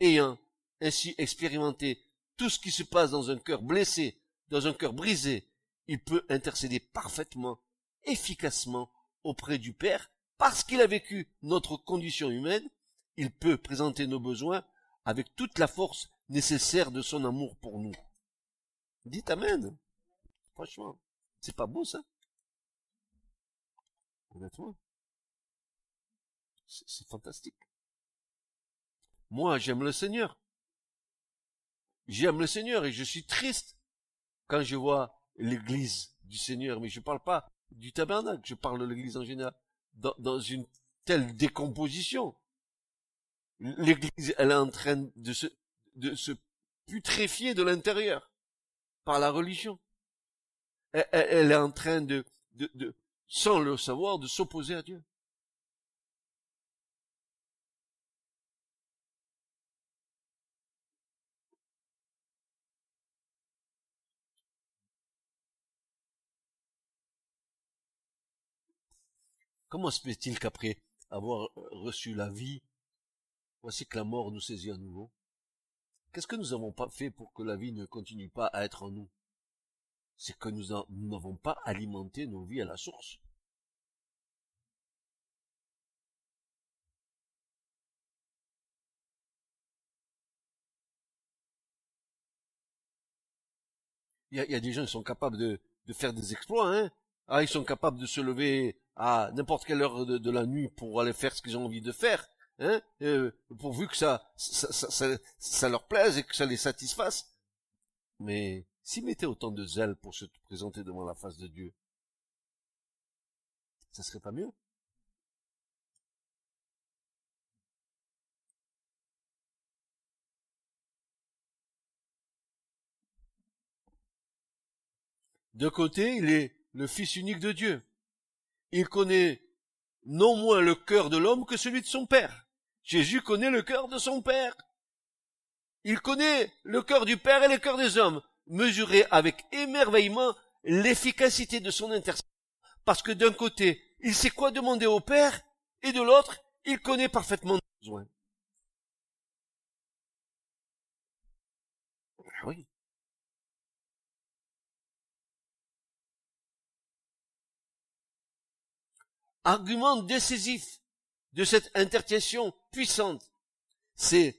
[SPEAKER 2] Ayant ainsi expérimenté tout ce qui se passe dans un cœur blessé, dans un cœur brisé, il peut intercéder parfaitement, efficacement auprès du Père, parce qu'il a vécu notre condition humaine, il peut présenter nos besoins avec toute la force nécessaire de son amour pour nous. Dites Amen. Franchement, c'est pas beau ça? Honnêtement. C'est fantastique. Moi, j'aime le Seigneur. J'aime le Seigneur et je suis triste quand je vois l'église du Seigneur, mais je ne parle pas du tabernacle, je parle de l'église en général, dans, une telle décomposition. L'église, elle est en train de se, putréfier de l'intérieur par la religion. Elle, elle, est en train de, sans le savoir, de s'opposer à Dieu. Comment se fait-il qu'après avoir reçu la vie, voici que la mort nous saisit à nouveau? Qu'est-ce que nous n'avons pas fait pour que la vie ne continue pas à être en nous? C'est que nous n'avons pas alimenté nos vies à la source. Il y a, des gens qui sont capables de, faire des exploits, hein? Ah, ils sont capables de se lever à n'importe quelle heure de, la nuit pour aller faire ce qu'ils ont envie de faire, hein, euh, pourvu que ça ça, ça, ça, leur plaise et que ça les satisfasse. Mais s'ils mettaient autant de zèle pour se présenter devant la face de Dieu, ça serait pas mieux De côté, il est le Fils unique de Dieu il connaît non moins le cœur de l'homme que celui de son Père. Jésus connaît le cœur de son Père. Il connaît le cœur du Père et le cœur des hommes, mesuré avec émerveillement l'efficacité de son intercession. Parce que d'un côté, il sait quoi demander au Père, et de l'autre, il connaît parfaitement nos besoins. Oui. Argument décisif de cette intercession puissante, c'est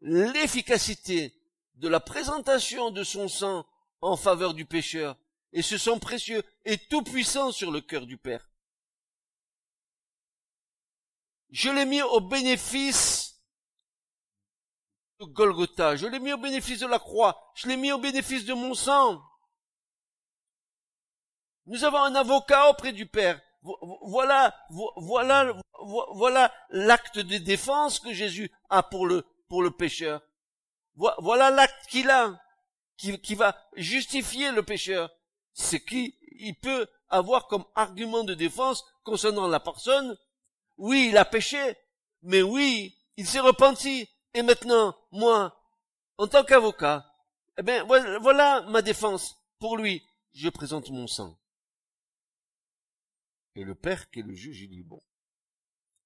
[SPEAKER 2] l'efficacité de la présentation de son sang en faveur du pécheur, et ce sang précieux et tout puissant sur le cœur du Père. Je l'ai mis au bénéfice de Golgotha, je l'ai mis au bénéfice de la croix, je l'ai mis au bénéfice de mon sang. Nous avons un avocat auprès du Père, voilà, voilà, voilà l'acte de défense que Jésus a pour le, pour le pécheur. Voilà l'acte qu'il a, qui, va justifier le pécheur. C'est qu'il peut avoir comme argument de défense concernant la personne. Oui, il a péché, mais oui, il s'est repenti. Et maintenant, moi, en tant qu'avocat, eh bien, voilà ma défense. Pour lui, je présente mon sang. Et le père, qui est le juge, il dit, bon,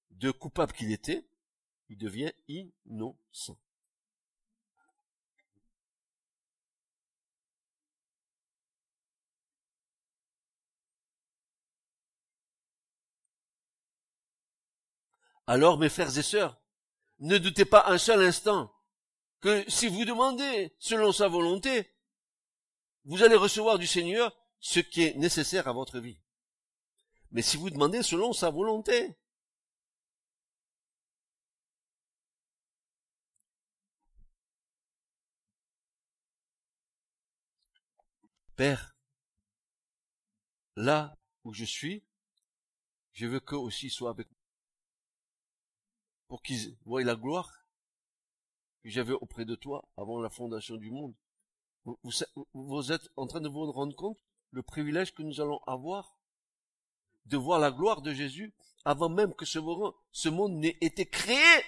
[SPEAKER 2] de coupable qu'il était, il devient innocent. Alors, mes frères et sœurs, ne doutez pas un seul instant que si vous demandez selon sa volonté, vous allez recevoir du Seigneur ce qui est nécessaire à votre vie mais si vous demandez selon sa volonté. Père, là où je suis, je veux qu'eux aussi soient avec moi. Pour qu'ils voient la gloire que j'avais auprès de toi avant la fondation du monde. Vous, êtes en train de vous rendre compte le privilège que nous allons avoir de voir la gloire de Jésus avant même que ce monde n'ait été créé.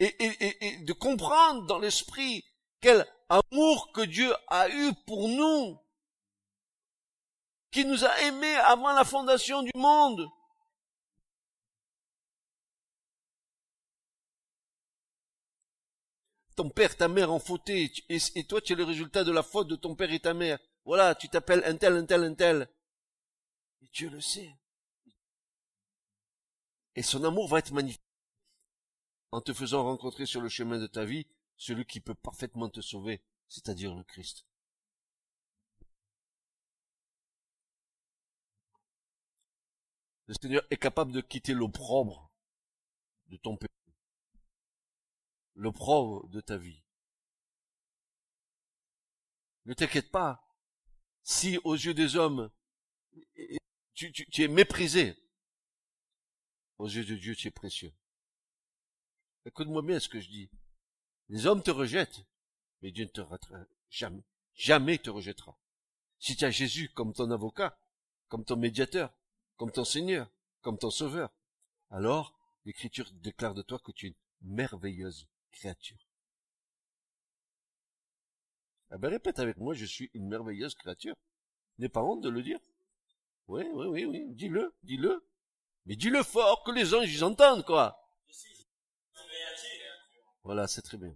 [SPEAKER 2] Et, de comprendre dans l'esprit quelle amour que Dieu a eu pour nous, qui nous a aimés avant la fondation du monde. Ton père, ta mère ont fauté, et, toi tu es le résultat de la faute de ton père et ta mère. Voilà, tu t'appelles un tel, un tel, un tel. Et Dieu le sait. Et son amour va être magnifique en te faisant rencontrer sur le chemin de ta vie celui qui peut parfaitement te sauver, c'est-à-dire le Christ. Le Seigneur est capable de quitter l'opprobre de ton péché, l'opprobre de ta vie. Ne t'inquiète pas si aux yeux des hommes tu, es méprisé. Aux yeux de Dieu, tu es précieux. Écoute-moi bien ce que je dis. Les hommes te rejettent, mais Dieu ne te rejettera jamais. Jamais te rejettera. Si tu as Jésus comme ton avocat, comme ton médiateur, comme ton Seigneur, comme ton Sauveur, alors l'Écriture déclare de toi que tu es une merveilleuse créature. Eh ben répète avec moi, je suis une merveilleuse créature. N'aie pas honte de le dire. Oui, oui, oui, oui, dis-le, dis-le. Mais dis-le fort, que les anges ils entendent, quoi. Voilà, c'est très bien.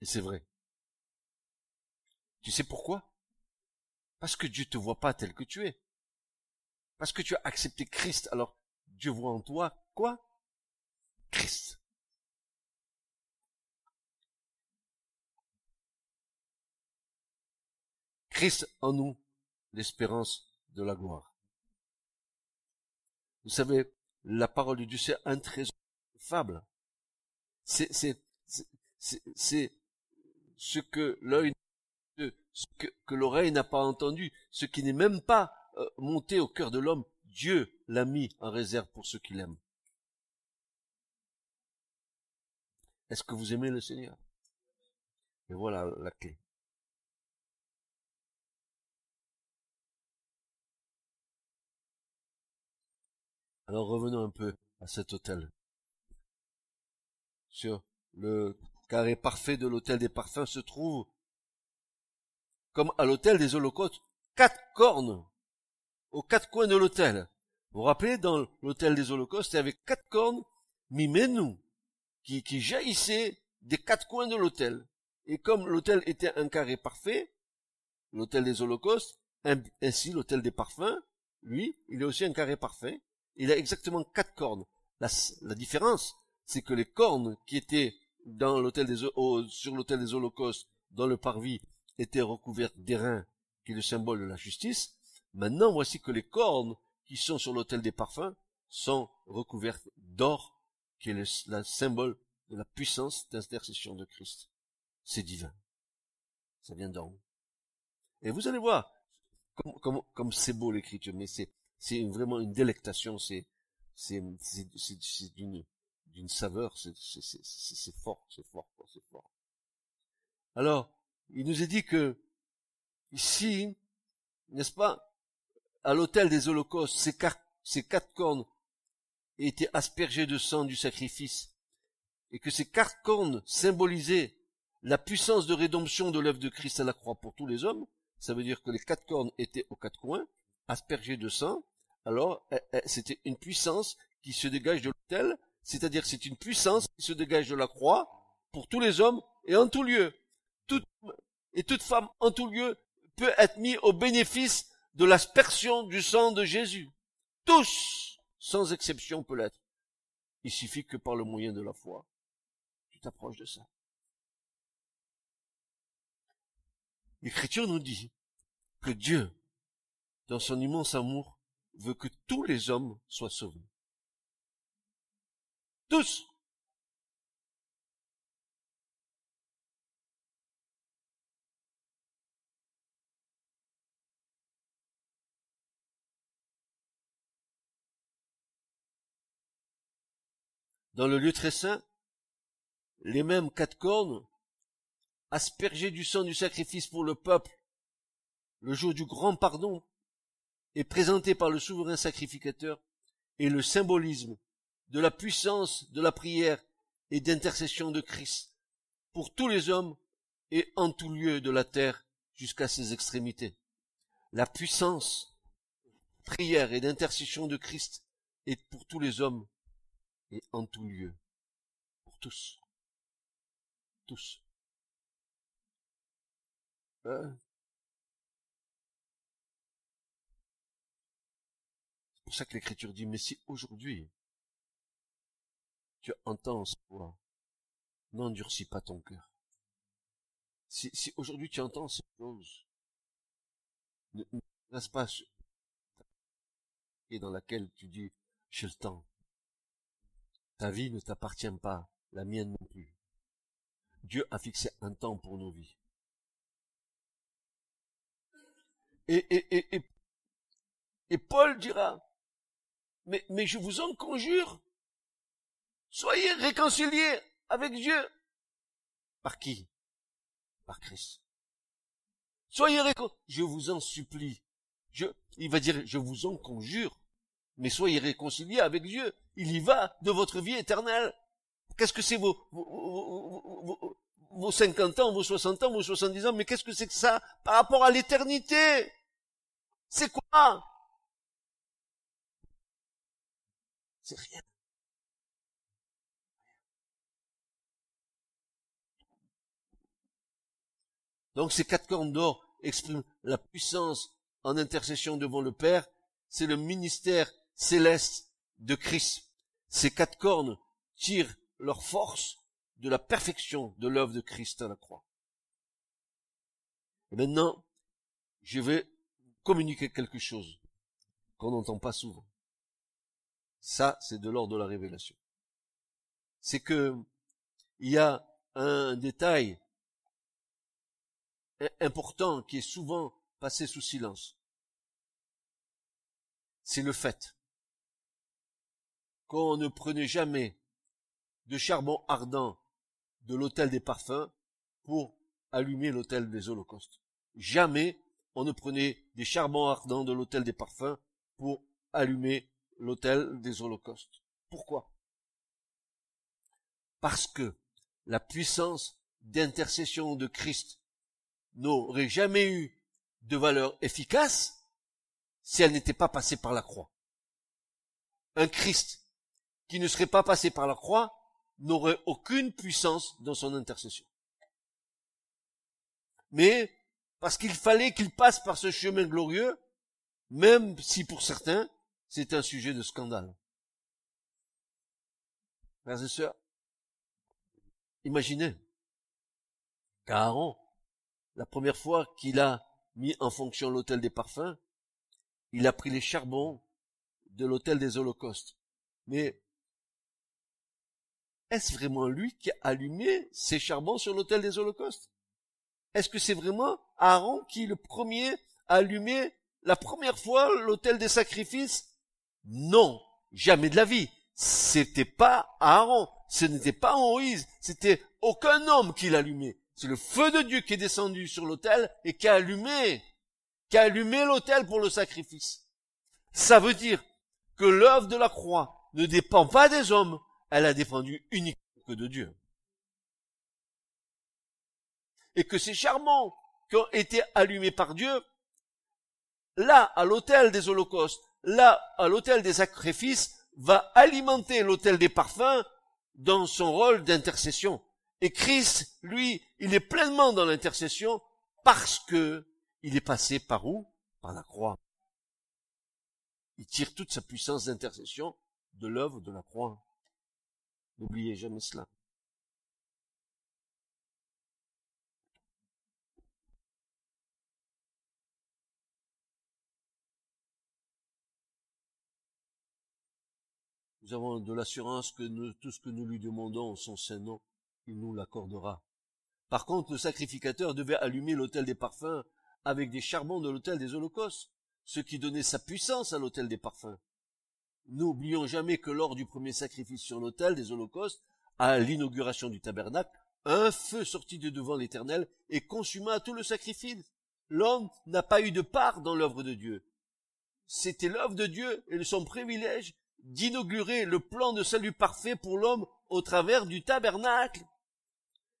[SPEAKER 2] Et c'est vrai. Tu sais pourquoi? Parce que Dieu te voit pas tel que tu es. Parce que tu as accepté Christ, alors Dieu voit en toi quoi? Christ. Christ en nous, l'espérance de la gloire. Vous savez, la parole de Dieu, c'est un fable c'est, ce que l'œil, ce que, l'oreille n'a pas entendu, ce qui n'est même pas euh, monté au cœur de l'homme, Dieu l'a mis en réserve pour ceux qui l'aiment. Est-ce que vous aimez le Seigneur? Et voilà la clé. Alors revenons un peu à cet hôtel sur le carré parfait de l'hôtel des parfums se trouve, comme à l'hôtel des holocaustes, quatre cornes aux quatre coins de l'hôtel. Vous vous rappelez, dans l'hôtel des holocaustes, il y avait quatre cornes nous qui, qui jaillissaient des quatre coins de l'hôtel. Et comme l'hôtel était un carré parfait, l'hôtel des holocaustes, ainsi l'hôtel des parfums, lui, il est aussi un carré parfait. Il a exactement quatre cornes. La, la différence, c'est que les cornes qui étaient dans l'hôtel des, sur l'hôtel des holocaustes, dans le parvis, étaient recouvertes d'airain, qui est le symbole de la justice. Maintenant, voici que les cornes qui sont sur l'hôtel des parfums sont recouvertes d'or, qui est le, symbole de la puissance d'intercession de Christ. C'est divin. Ça vient d'en haut. Et vous allez voir, comme, comme, c'est beau l'écriture, mais c'est, c'est vraiment une délectation, c'est, c'est, c'est, c'est d'une, d'une saveur, c'est fort, c'est fort, c'est fort. Alors, il nous est dit que ici, n'est-ce pas, à l'autel des holocaustes, ces, ces quatre cornes étaient aspergées de sang du sacrifice, et que ces quatre cornes symbolisaient la puissance de rédemption de l'œuvre de Christ à la croix pour tous les hommes, ça veut dire que les quatre cornes étaient aux quatre coins, aspergées de sang, alors eh, eh, c'était une puissance qui se dégage de l'autel c'est-à-dire c'est une puissance qui se dégage de la croix pour tous les hommes et en tout lieu. et toute femme en tout lieu peut être mise au bénéfice de l'aspersion du sang de Jésus. Tous, sans exception, peut l'être. Il suffit que par le moyen de la foi, tu t'approches de ça. L'Écriture nous dit que Dieu, dans son immense amour, veut que tous les hommes soient sauvés. Tous. Dans le lieu très saint, les mêmes quatre cornes, aspergées du sang du sacrifice pour le peuple, le jour du grand pardon, et présentées par le souverain sacrificateur, et le symbolisme de la puissance de la prière et d'intercession de Christ pour tous les hommes et en tout lieu de la terre jusqu'à ses extrémités. La puissance, prière et d'intercession de Christ est pour tous les hommes et en tout lieu. Pour tous. Tous. Hein? Pour ça que l'écriture dit, mais si aujourd'hui tu entends ce voix, n'endurcis pas ton cœur. Si, si aujourd'hui tu entends ces choses, ne, ne reste pas et dans laquelle tu dis, j'ai le temps. Ta vie ne t'appartient pas, la mienne non plus. Dieu a fixé un temps pour nos vies. Et, et, et, et, et Paul dira, mais, je vous en conjure, soyez réconciliés avec Dieu. Par qui? Par Christ. Soyez réconciliés. Je vous en supplie. Je, il va dire, je vous en conjure, mais soyez réconciliés avec Dieu. Il y va de votre vie éternelle. Qu'est-ce que c'est vos, vos, vos, 50 ans, vos 60 ans, vos 70 ans, mais qu'est-ce que c'est que ça? Par rapport à l'éternité C'est quoi? C'est rien. Donc ces quatre cornes d'or expriment la puissance en intercession devant le Père. C'est le ministère céleste de Christ. Ces quatre cornes tirent leur force de la perfection de l'œuvre de Christ à la croix. Et maintenant, je vais communiquer quelque chose qu'on n'entend pas souvent. Ça, c'est de l'ordre de la révélation. C'est que il y a un détail important qui est souvent passé sous silence. C'est le fait qu'on ne prenait jamais de charbon ardent de l'autel des parfums pour allumer l'autel des holocaustes. Jamais on ne prenait des charbons ardents de l'autel des parfums pour allumer l'autel des holocaustes. Pourquoi? Parce que la puissance d'intercession de Christ n'aurait jamais eu de valeur efficace si elle n'était pas passée par la croix. Un Christ qui ne serait pas passé par la croix n'aurait aucune puissance dans son intercession. Mais, parce qu'il fallait qu'il passe par ce chemin glorieux, même si pour certains, c'est un sujet de scandale. Frères et sœurs, imaginez qu'Aaron, la première fois qu'il a mis en fonction l'autel des parfums, il a pris les charbons de l'autel des holocaustes. Mais est-ce vraiment lui qui a allumé ces charbons sur l'autel des holocaustes? Est-ce que c'est vraiment Aaron qui le premier a allumé la première fois l'autel des sacrifices Non, jamais de la vie. C'était pas Aaron, ce n'était pas Moïse, c'était aucun homme qui l'allumait. C'est le feu de Dieu qui est descendu sur l'autel et qui a allumé, qui a allumé l'autel pour le sacrifice. Ça veut dire que l'œuvre de la croix ne dépend pas des hommes, elle a défendu uniquement que de Dieu. Et que ces charbons qui ont été allumés par Dieu, là, à l'autel des holocaustes, là, à l'autel des sacrifices, va alimenter l'autel des parfums dans son rôle d'intercession. Et Christ, lui, il est pleinement dans l'intercession parce que il est passé par où? Par la croix. Il tire toute sa puissance d'intercession de l'œuvre de la croix. N'oubliez jamais cela. Nous avons de l'assurance que tout ce que nous lui demandons en son saint nom, il nous l'accordera. Par contre, le sacrificateur devait allumer l'autel des parfums avec des charbons de l'autel des holocaustes, ce qui donnait sa puissance à l'autel des parfums. N'oublions jamais que lors du premier sacrifice sur l'autel des holocaustes, à l'inauguration du tabernacle, un feu sortit de devant l'Éternel et consuma tout le sacrifice. L'homme n'a pas eu de part dans l'œuvre de Dieu. C'était l'œuvre de Dieu et son privilège d'inaugurer le plan de salut parfait pour l'homme au travers du tabernacle.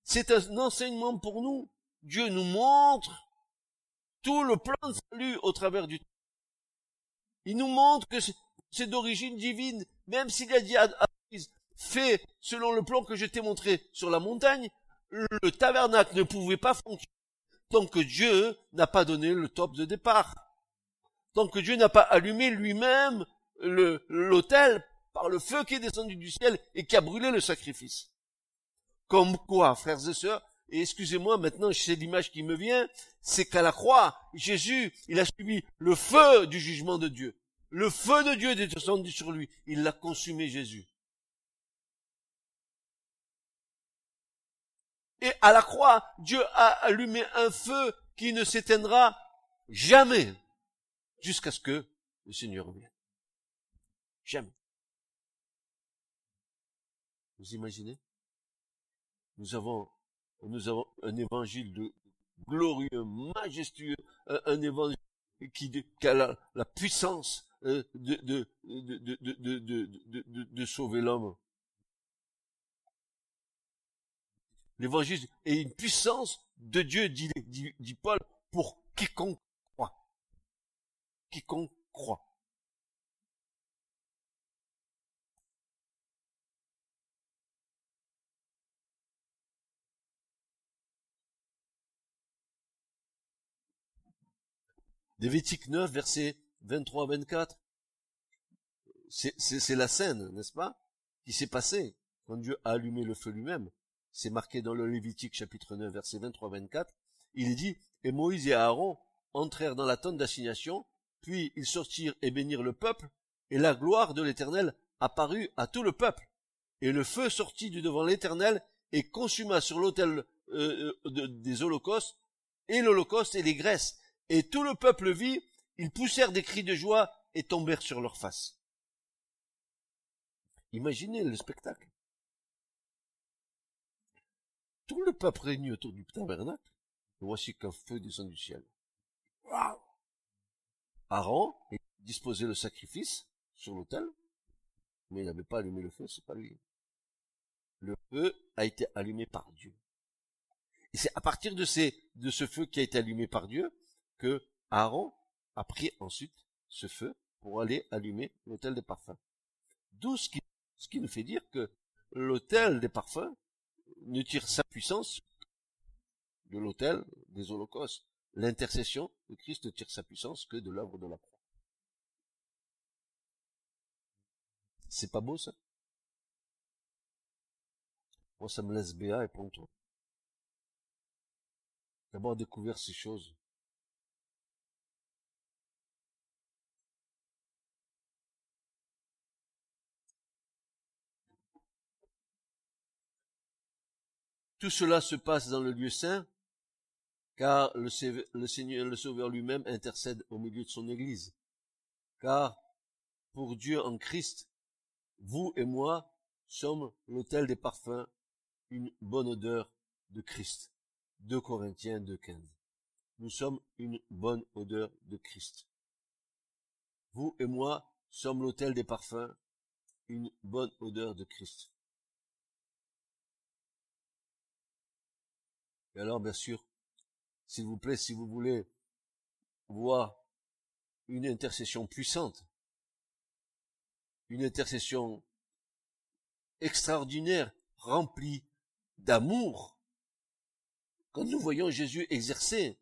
[SPEAKER 2] C'est un enseignement pour nous. Dieu nous montre tout le plan de salut au travers du temps. Il nous montre que c'est d'origine divine, même s'il a dit à Moïse, fais selon le plan que je t'ai montré sur la montagne, le tabernacle ne pouvait pas fonctionner tant que Dieu n'a pas donné le top de départ. Tant que Dieu n'a pas allumé lui-même l'autel par le feu qui est descendu du ciel et qui a brûlé le sacrifice. Comme quoi, frères et sœurs, et excusez-moi, maintenant c'est l'image qui me vient, c'est qu'à la croix, Jésus, il a subi le feu du jugement de Dieu. Le feu de Dieu est descendu sur lui. Il l'a consumé, Jésus. Et à la croix, Dieu a allumé un feu qui ne s'éteindra jamais jusqu'à ce que le Seigneur revienne. Jamais. Vous imaginez? Nous avons, nous avons un évangile de glorieux, majestueux, un, évangile qui, a la, puissance de, de, de, de sauver l'homme. L'évangile est une puissance de Dieu, dit, dit, Paul, pour quiconque croit. Quiconque croit. Lévitique 9, versets 23-24. C'est la scène, n'est-ce pas, qui s'est passée quand Dieu a allumé le feu lui-même c'est marqué dans le Lévitique chapitre 9 verset 23-24, il est dit, et Moïse et Aaron entrèrent dans la tente d'assignation, puis ils sortirent et bénirent le peuple, et la gloire de l'Éternel apparut à tout le peuple. Et le feu sortit du devant l'Éternel et consuma sur l'autel euh, euh, des holocaustes, et l'holocauste et les graisses. Et tout le peuple vit, ils poussèrent des cris de joie et tombèrent sur leurs faces. Imaginez le spectacle. Tout le peuple réuni autour du tabernacle, voici qu'un feu descend du ciel. Aaron disposait le sacrifice sur l'autel, mais il n'avait pas allumé le feu, c'est pas lui. Le feu a été allumé par Dieu. Et c'est à partir de, ces, de ce feu qui a été allumé par Dieu que Aaron a pris ensuite ce feu pour aller allumer l'autel des parfums. D'où ce qui, ce qui nous fait dire que l'autel des parfums ne tire sa puissance de l'autel des holocaustes. L'intercession de Christ ne tire sa puissance que de l'œuvre de la croix. C'est pas beau ça? Moi ça me laisse béat et toi. D'avoir découvert ces choses. Tout cela se passe dans le lieu saint, car le, Seigneur, le Sauveur lui-même intercède au milieu de son Église. Car pour Dieu en Christ, vous et moi sommes l'autel des parfums, une bonne odeur de Christ. 2 Corinthiens 2.15. Nous sommes une bonne odeur de Christ. Vous et moi sommes l'autel des parfums, une bonne odeur de Christ. Et alors, bien sûr, s'il vous plaît, si vous voulez voir une intercession puissante, une intercession extraordinaire, remplie d'amour, quand nous voyons Jésus exercer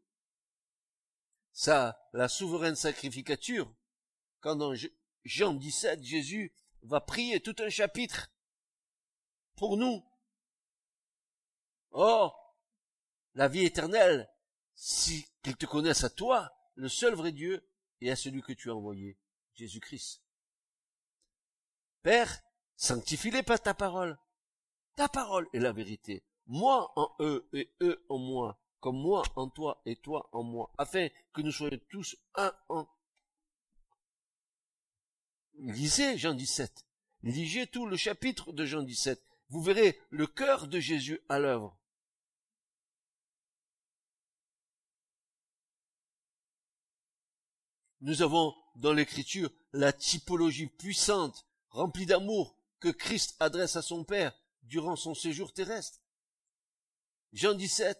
[SPEAKER 2] sa, la souveraine sacrificature, quand dans Jean 17, Jésus va prier tout un chapitre pour nous. Or, la vie éternelle, si qu'ils te connaissent à toi, le seul vrai Dieu, et à celui que tu as envoyé, Jésus-Christ. Père, sanctifie-les par ta parole. Ta parole est la vérité. Moi en eux et eux en moi, comme moi en toi et toi en moi, afin que nous soyons tous un en. Lisez Jean 17. Lisez tout le chapitre de Jean 17. Vous verrez le cœur de Jésus à l'œuvre. Nous avons dans l'écriture la typologie puissante, remplie d'amour, que Christ adresse à son Père durant son séjour terrestre. Jean 17,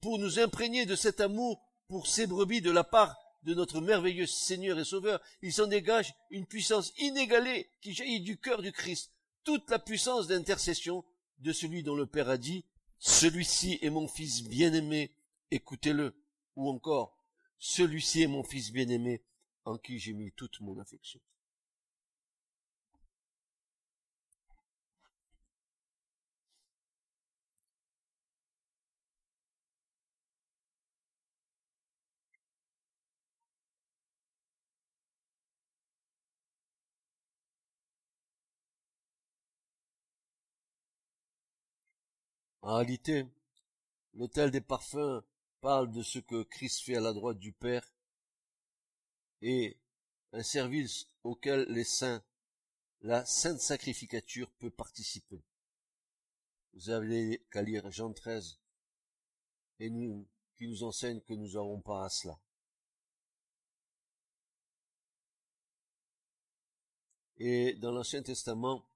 [SPEAKER 2] pour nous imprégner de cet amour pour ces brebis de la part de notre merveilleux Seigneur et Sauveur, il s'en dégage une puissance inégalée qui jaillit du cœur du Christ, toute la puissance d'intercession de celui dont le Père a dit, celui-ci est mon fils bien-aimé, écoutez-le, ou encore, celui-ci est mon fils bien-aimé, en qui j'ai mis toute mon affection. En réalité, l'autel des parfums parle de ce que Christ fait à la droite du Père et un service auquel les saints, la sainte sacrificature peut participer. Vous avez qu'à lire Jean 13 et nous, qui nous enseigne que nous n'avons pas à cela. Et dans l'Ancien Testament,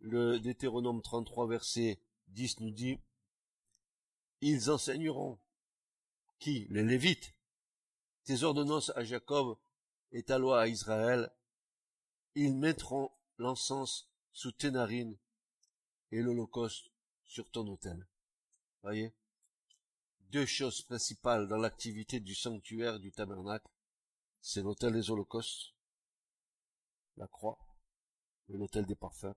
[SPEAKER 2] le Deutéronome 33 verset 10 nous dit, ils enseigneront, qui? Les Lévites, tes ordonnances à Jacob et ta loi à Israël, ils mettront l'encens sous tes narines et l'holocauste sur ton autel. Voyez? Deux choses principales dans l'activité du sanctuaire du tabernacle, c'est l'autel des holocaustes, la croix, et l'autel des parfums,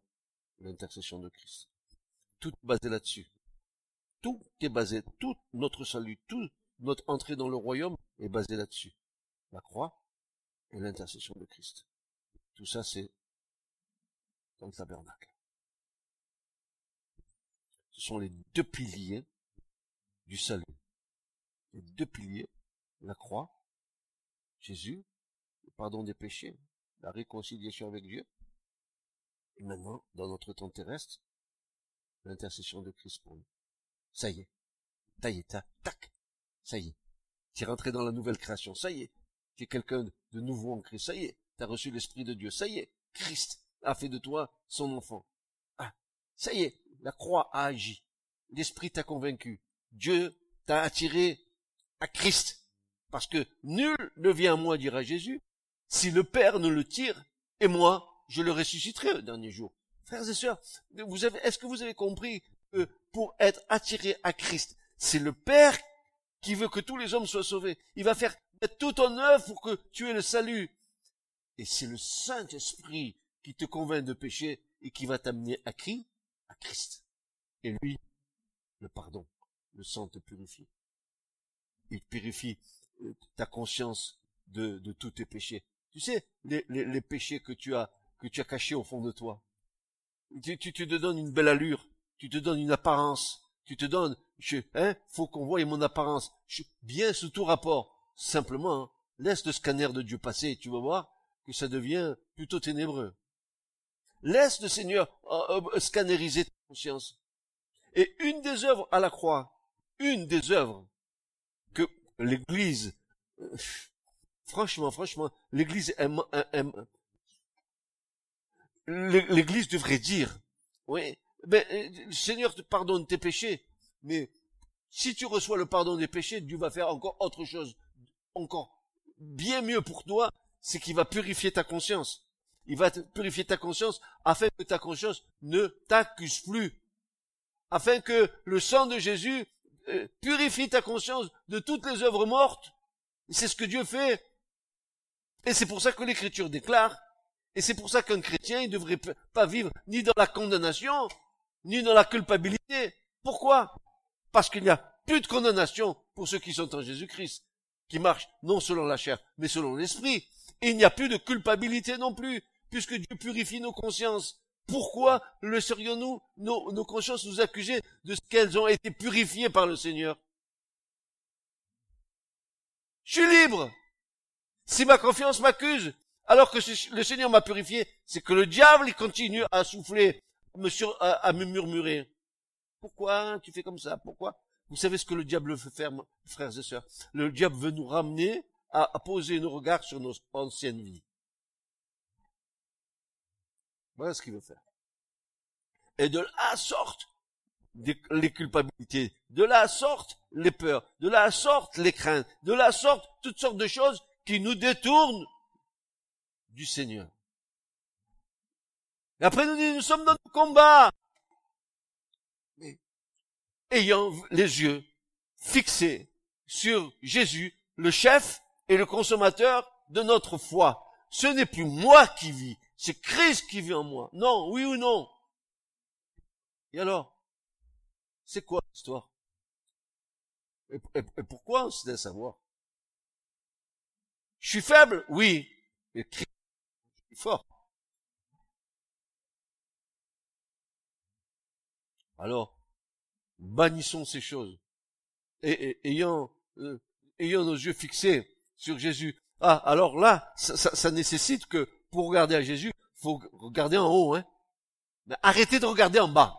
[SPEAKER 2] l'intercession de Christ. Tout basé là-dessus. Tout est basé, tout notre salut, toute notre entrée dans le royaume est basé là-dessus. La croix et l'intercession de Christ. Tout ça, c'est dans le tabernacle. Ce sont les deux piliers du salut. Les deux piliers, la croix, Jésus, le pardon des péchés, la réconciliation avec Dieu. Et maintenant, dans notre temps terrestre, l'intercession de Christ pour nous. Ça y est. Ça y est, tac. Ça y est. Tu es rentré dans la nouvelle création. Ça y est. Tu es quelqu'un de nouveau en Christ. Ça y est. Tu as reçu l'Esprit de Dieu. Ça y est. Christ a fait de toi son enfant. Ah. Ça y est. La croix a agi. L'Esprit t'a convaincu. Dieu t'a attiré à Christ. Parce que nul ne vient à moi, dira Jésus, si le Père ne le tire, et moi, je le ressusciterai le dernier jour. Frères et sœurs, est-ce que vous avez compris que pour être attiré à Christ, c'est le Père qui veut que tous les hommes soient sauvés. Il va faire tout en œuvre pour que tu aies le salut. Et c'est le Saint-Esprit qui te convainc de pécher et qui va t'amener à qui? À Christ. Et lui, le pardon, le sang te purifie. Il purifie euh, ta conscience de, tous tes péchés. Tu sais, les, péchés que tu as, que tu as cachés au fond de toi. Tu, te donnes une belle allure, tu te donnes une apparence, tu te donnes, je, hein, faut qu'on voie mon apparence, je, bien sous tout rapport. Simplement, hein, laisse le scanner de Dieu passer, tu vas voir que ça devient plutôt ténébreux. Laisse le Seigneur euh, euh, scanneriser ta conscience. Et une des œuvres à la croix, une des œuvres que l'Église, euh, franchement, franchement, l'Église aime, aime, l'Église devrait dire, oui, ben, le Seigneur te pardonne tes péchés, mais si tu reçois le pardon des péchés, Dieu va faire encore autre chose, encore bien mieux pour toi, c'est qu'il va purifier ta conscience. Il va purifier ta conscience afin que ta conscience ne t'accuse plus. Afin que le sang de Jésus euh, purifie ta conscience de toutes les œuvres mortes. C'est ce que Dieu fait. Et c'est pour ça que l'Écriture déclare et c'est pour ça qu'un chrétien, ne devrait pas vivre ni dans la condamnation, ni dans la culpabilité. Pourquoi? Parce qu'il n'y a plus de condamnation pour ceux qui sont en Jésus-Christ, qui marchent non selon la chair, mais selon l'esprit. Et il n'y a plus de culpabilité non plus, puisque Dieu purifie nos consciences. Pourquoi le serions-nous, nos, nos consciences nous accuser de ce qu'elles ont été purifiées par le Seigneur? Je suis libre. Si ma confiance m'accuse, alors que le Seigneur m'a purifié, c'est que le diable, continue à souffler, à, me murmurer. Pourquoi tu fais comme ça? Pourquoi? Vous savez ce que le diable veut faire, frères et sœurs Le diable veut nous ramener à, poser nos regards sur nos anciennes vies. Voilà ce qu'il veut faire. Et de la sorte, les culpabilités, de la sorte les peurs, de la sorte les craintes, de la sorte toutes sortes de choses qui nous détournent du Seigneur. Et après nous dit, nous sommes dans le combat. Mais, ayant les yeux fixés sur Jésus, le chef et le consommateur de notre foi. Ce n'est plus moi qui vis, c'est Christ qui vit en moi. Non, oui ou non? Et alors C'est quoi l'histoire? Et, pourquoi on se laisse savoir Je suis faible? Oui. Mais Christ est fort. Alors, bannissons ces choses. Et, ayant, euh, ayant nos yeux fixés sur Jésus. Ah, alors là, ça, ça, nécessite que pour regarder à Jésus, faut regarder en haut, hein. Mais arrêtez de regarder en bas.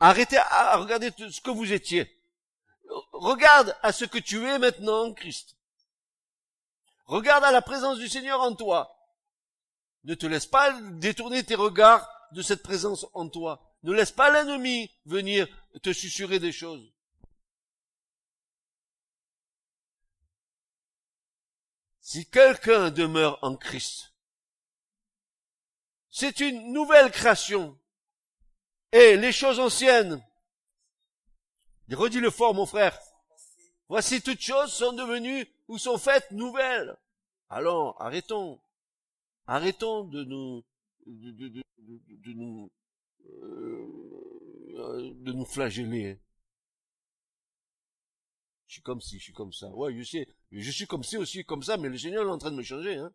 [SPEAKER 2] Arrêtez à regarder ce que vous étiez. Regarde à ce que tu es maintenant en Christ. Regarde à la présence du Seigneur en toi. Ne te laisse pas détourner tes regards de cette présence en toi. Ne laisse pas l'ennemi venir te susurrer des choses. Si quelqu'un demeure en Christ, c'est une nouvelle création. Et les choses anciennes, redis le fort mon frère, voici toutes choses sont devenues ou sont faites nouvelles. Alors, arrêtons. Arrêtons de nous, de, nous, euh, de nous flageller. Je suis comme ci, je suis comme ça. Ouais, je sais, je suis comme ci aussi, comme ça, mais le Seigneur est en train de me changer, hein.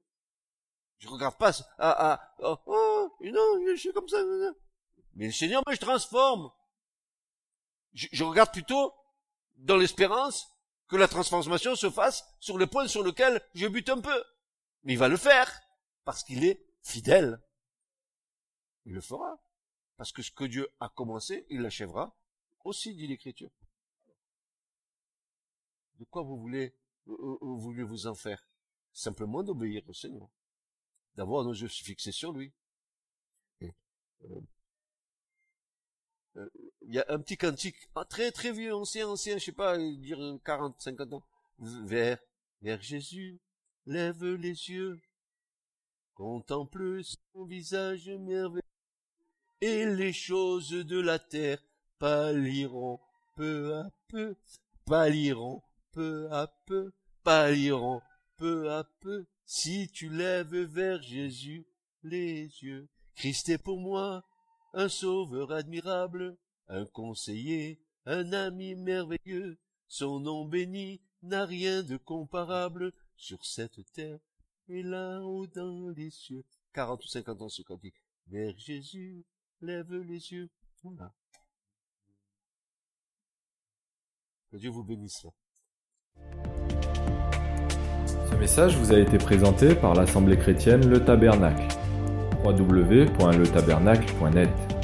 [SPEAKER 2] Je regarde pas, ah, ah, oh, oh, non, je suis comme ça. Mais le Seigneur me transforme. Je, je regarde plutôt dans l'espérance que la transformation se fasse sur le point sur lequel je bute un peu. Mais il va le faire, parce qu'il est fidèle. Il le fera. Parce que ce que Dieu a commencé, il l'achèvera aussi, dit l'Écriture. De quoi vous voulez, vous voulez vous en faire? Simplement d'obéir au Seigneur d'avoir nos yeux fixés sur lui. Euh, euh, il y a un petit cantique très très vieux, ancien, ancien, je sais pas, dire 40, 50 ans. Vers, vers Jésus, lève les yeux, contemple son visage merveilleux, et les choses de la terre pâliront peu à peu, pâliront peu à peu, pâliront peu à peu, si tu lèves vers Jésus les yeux. Christ est pour moi un sauveur admirable, un conseiller, un ami merveilleux. Son nom béni n'a rien de comparable sur cette terre et là-haut dans les cieux. 40 ou 50 ans ce dit Vers Jésus, lève les yeux. Voilà. Que Dieu vous bénisse.
[SPEAKER 1] Ce message vous a été présenté par l'Assemblée chrétienne Le Tabernacle. www.letabernacle.net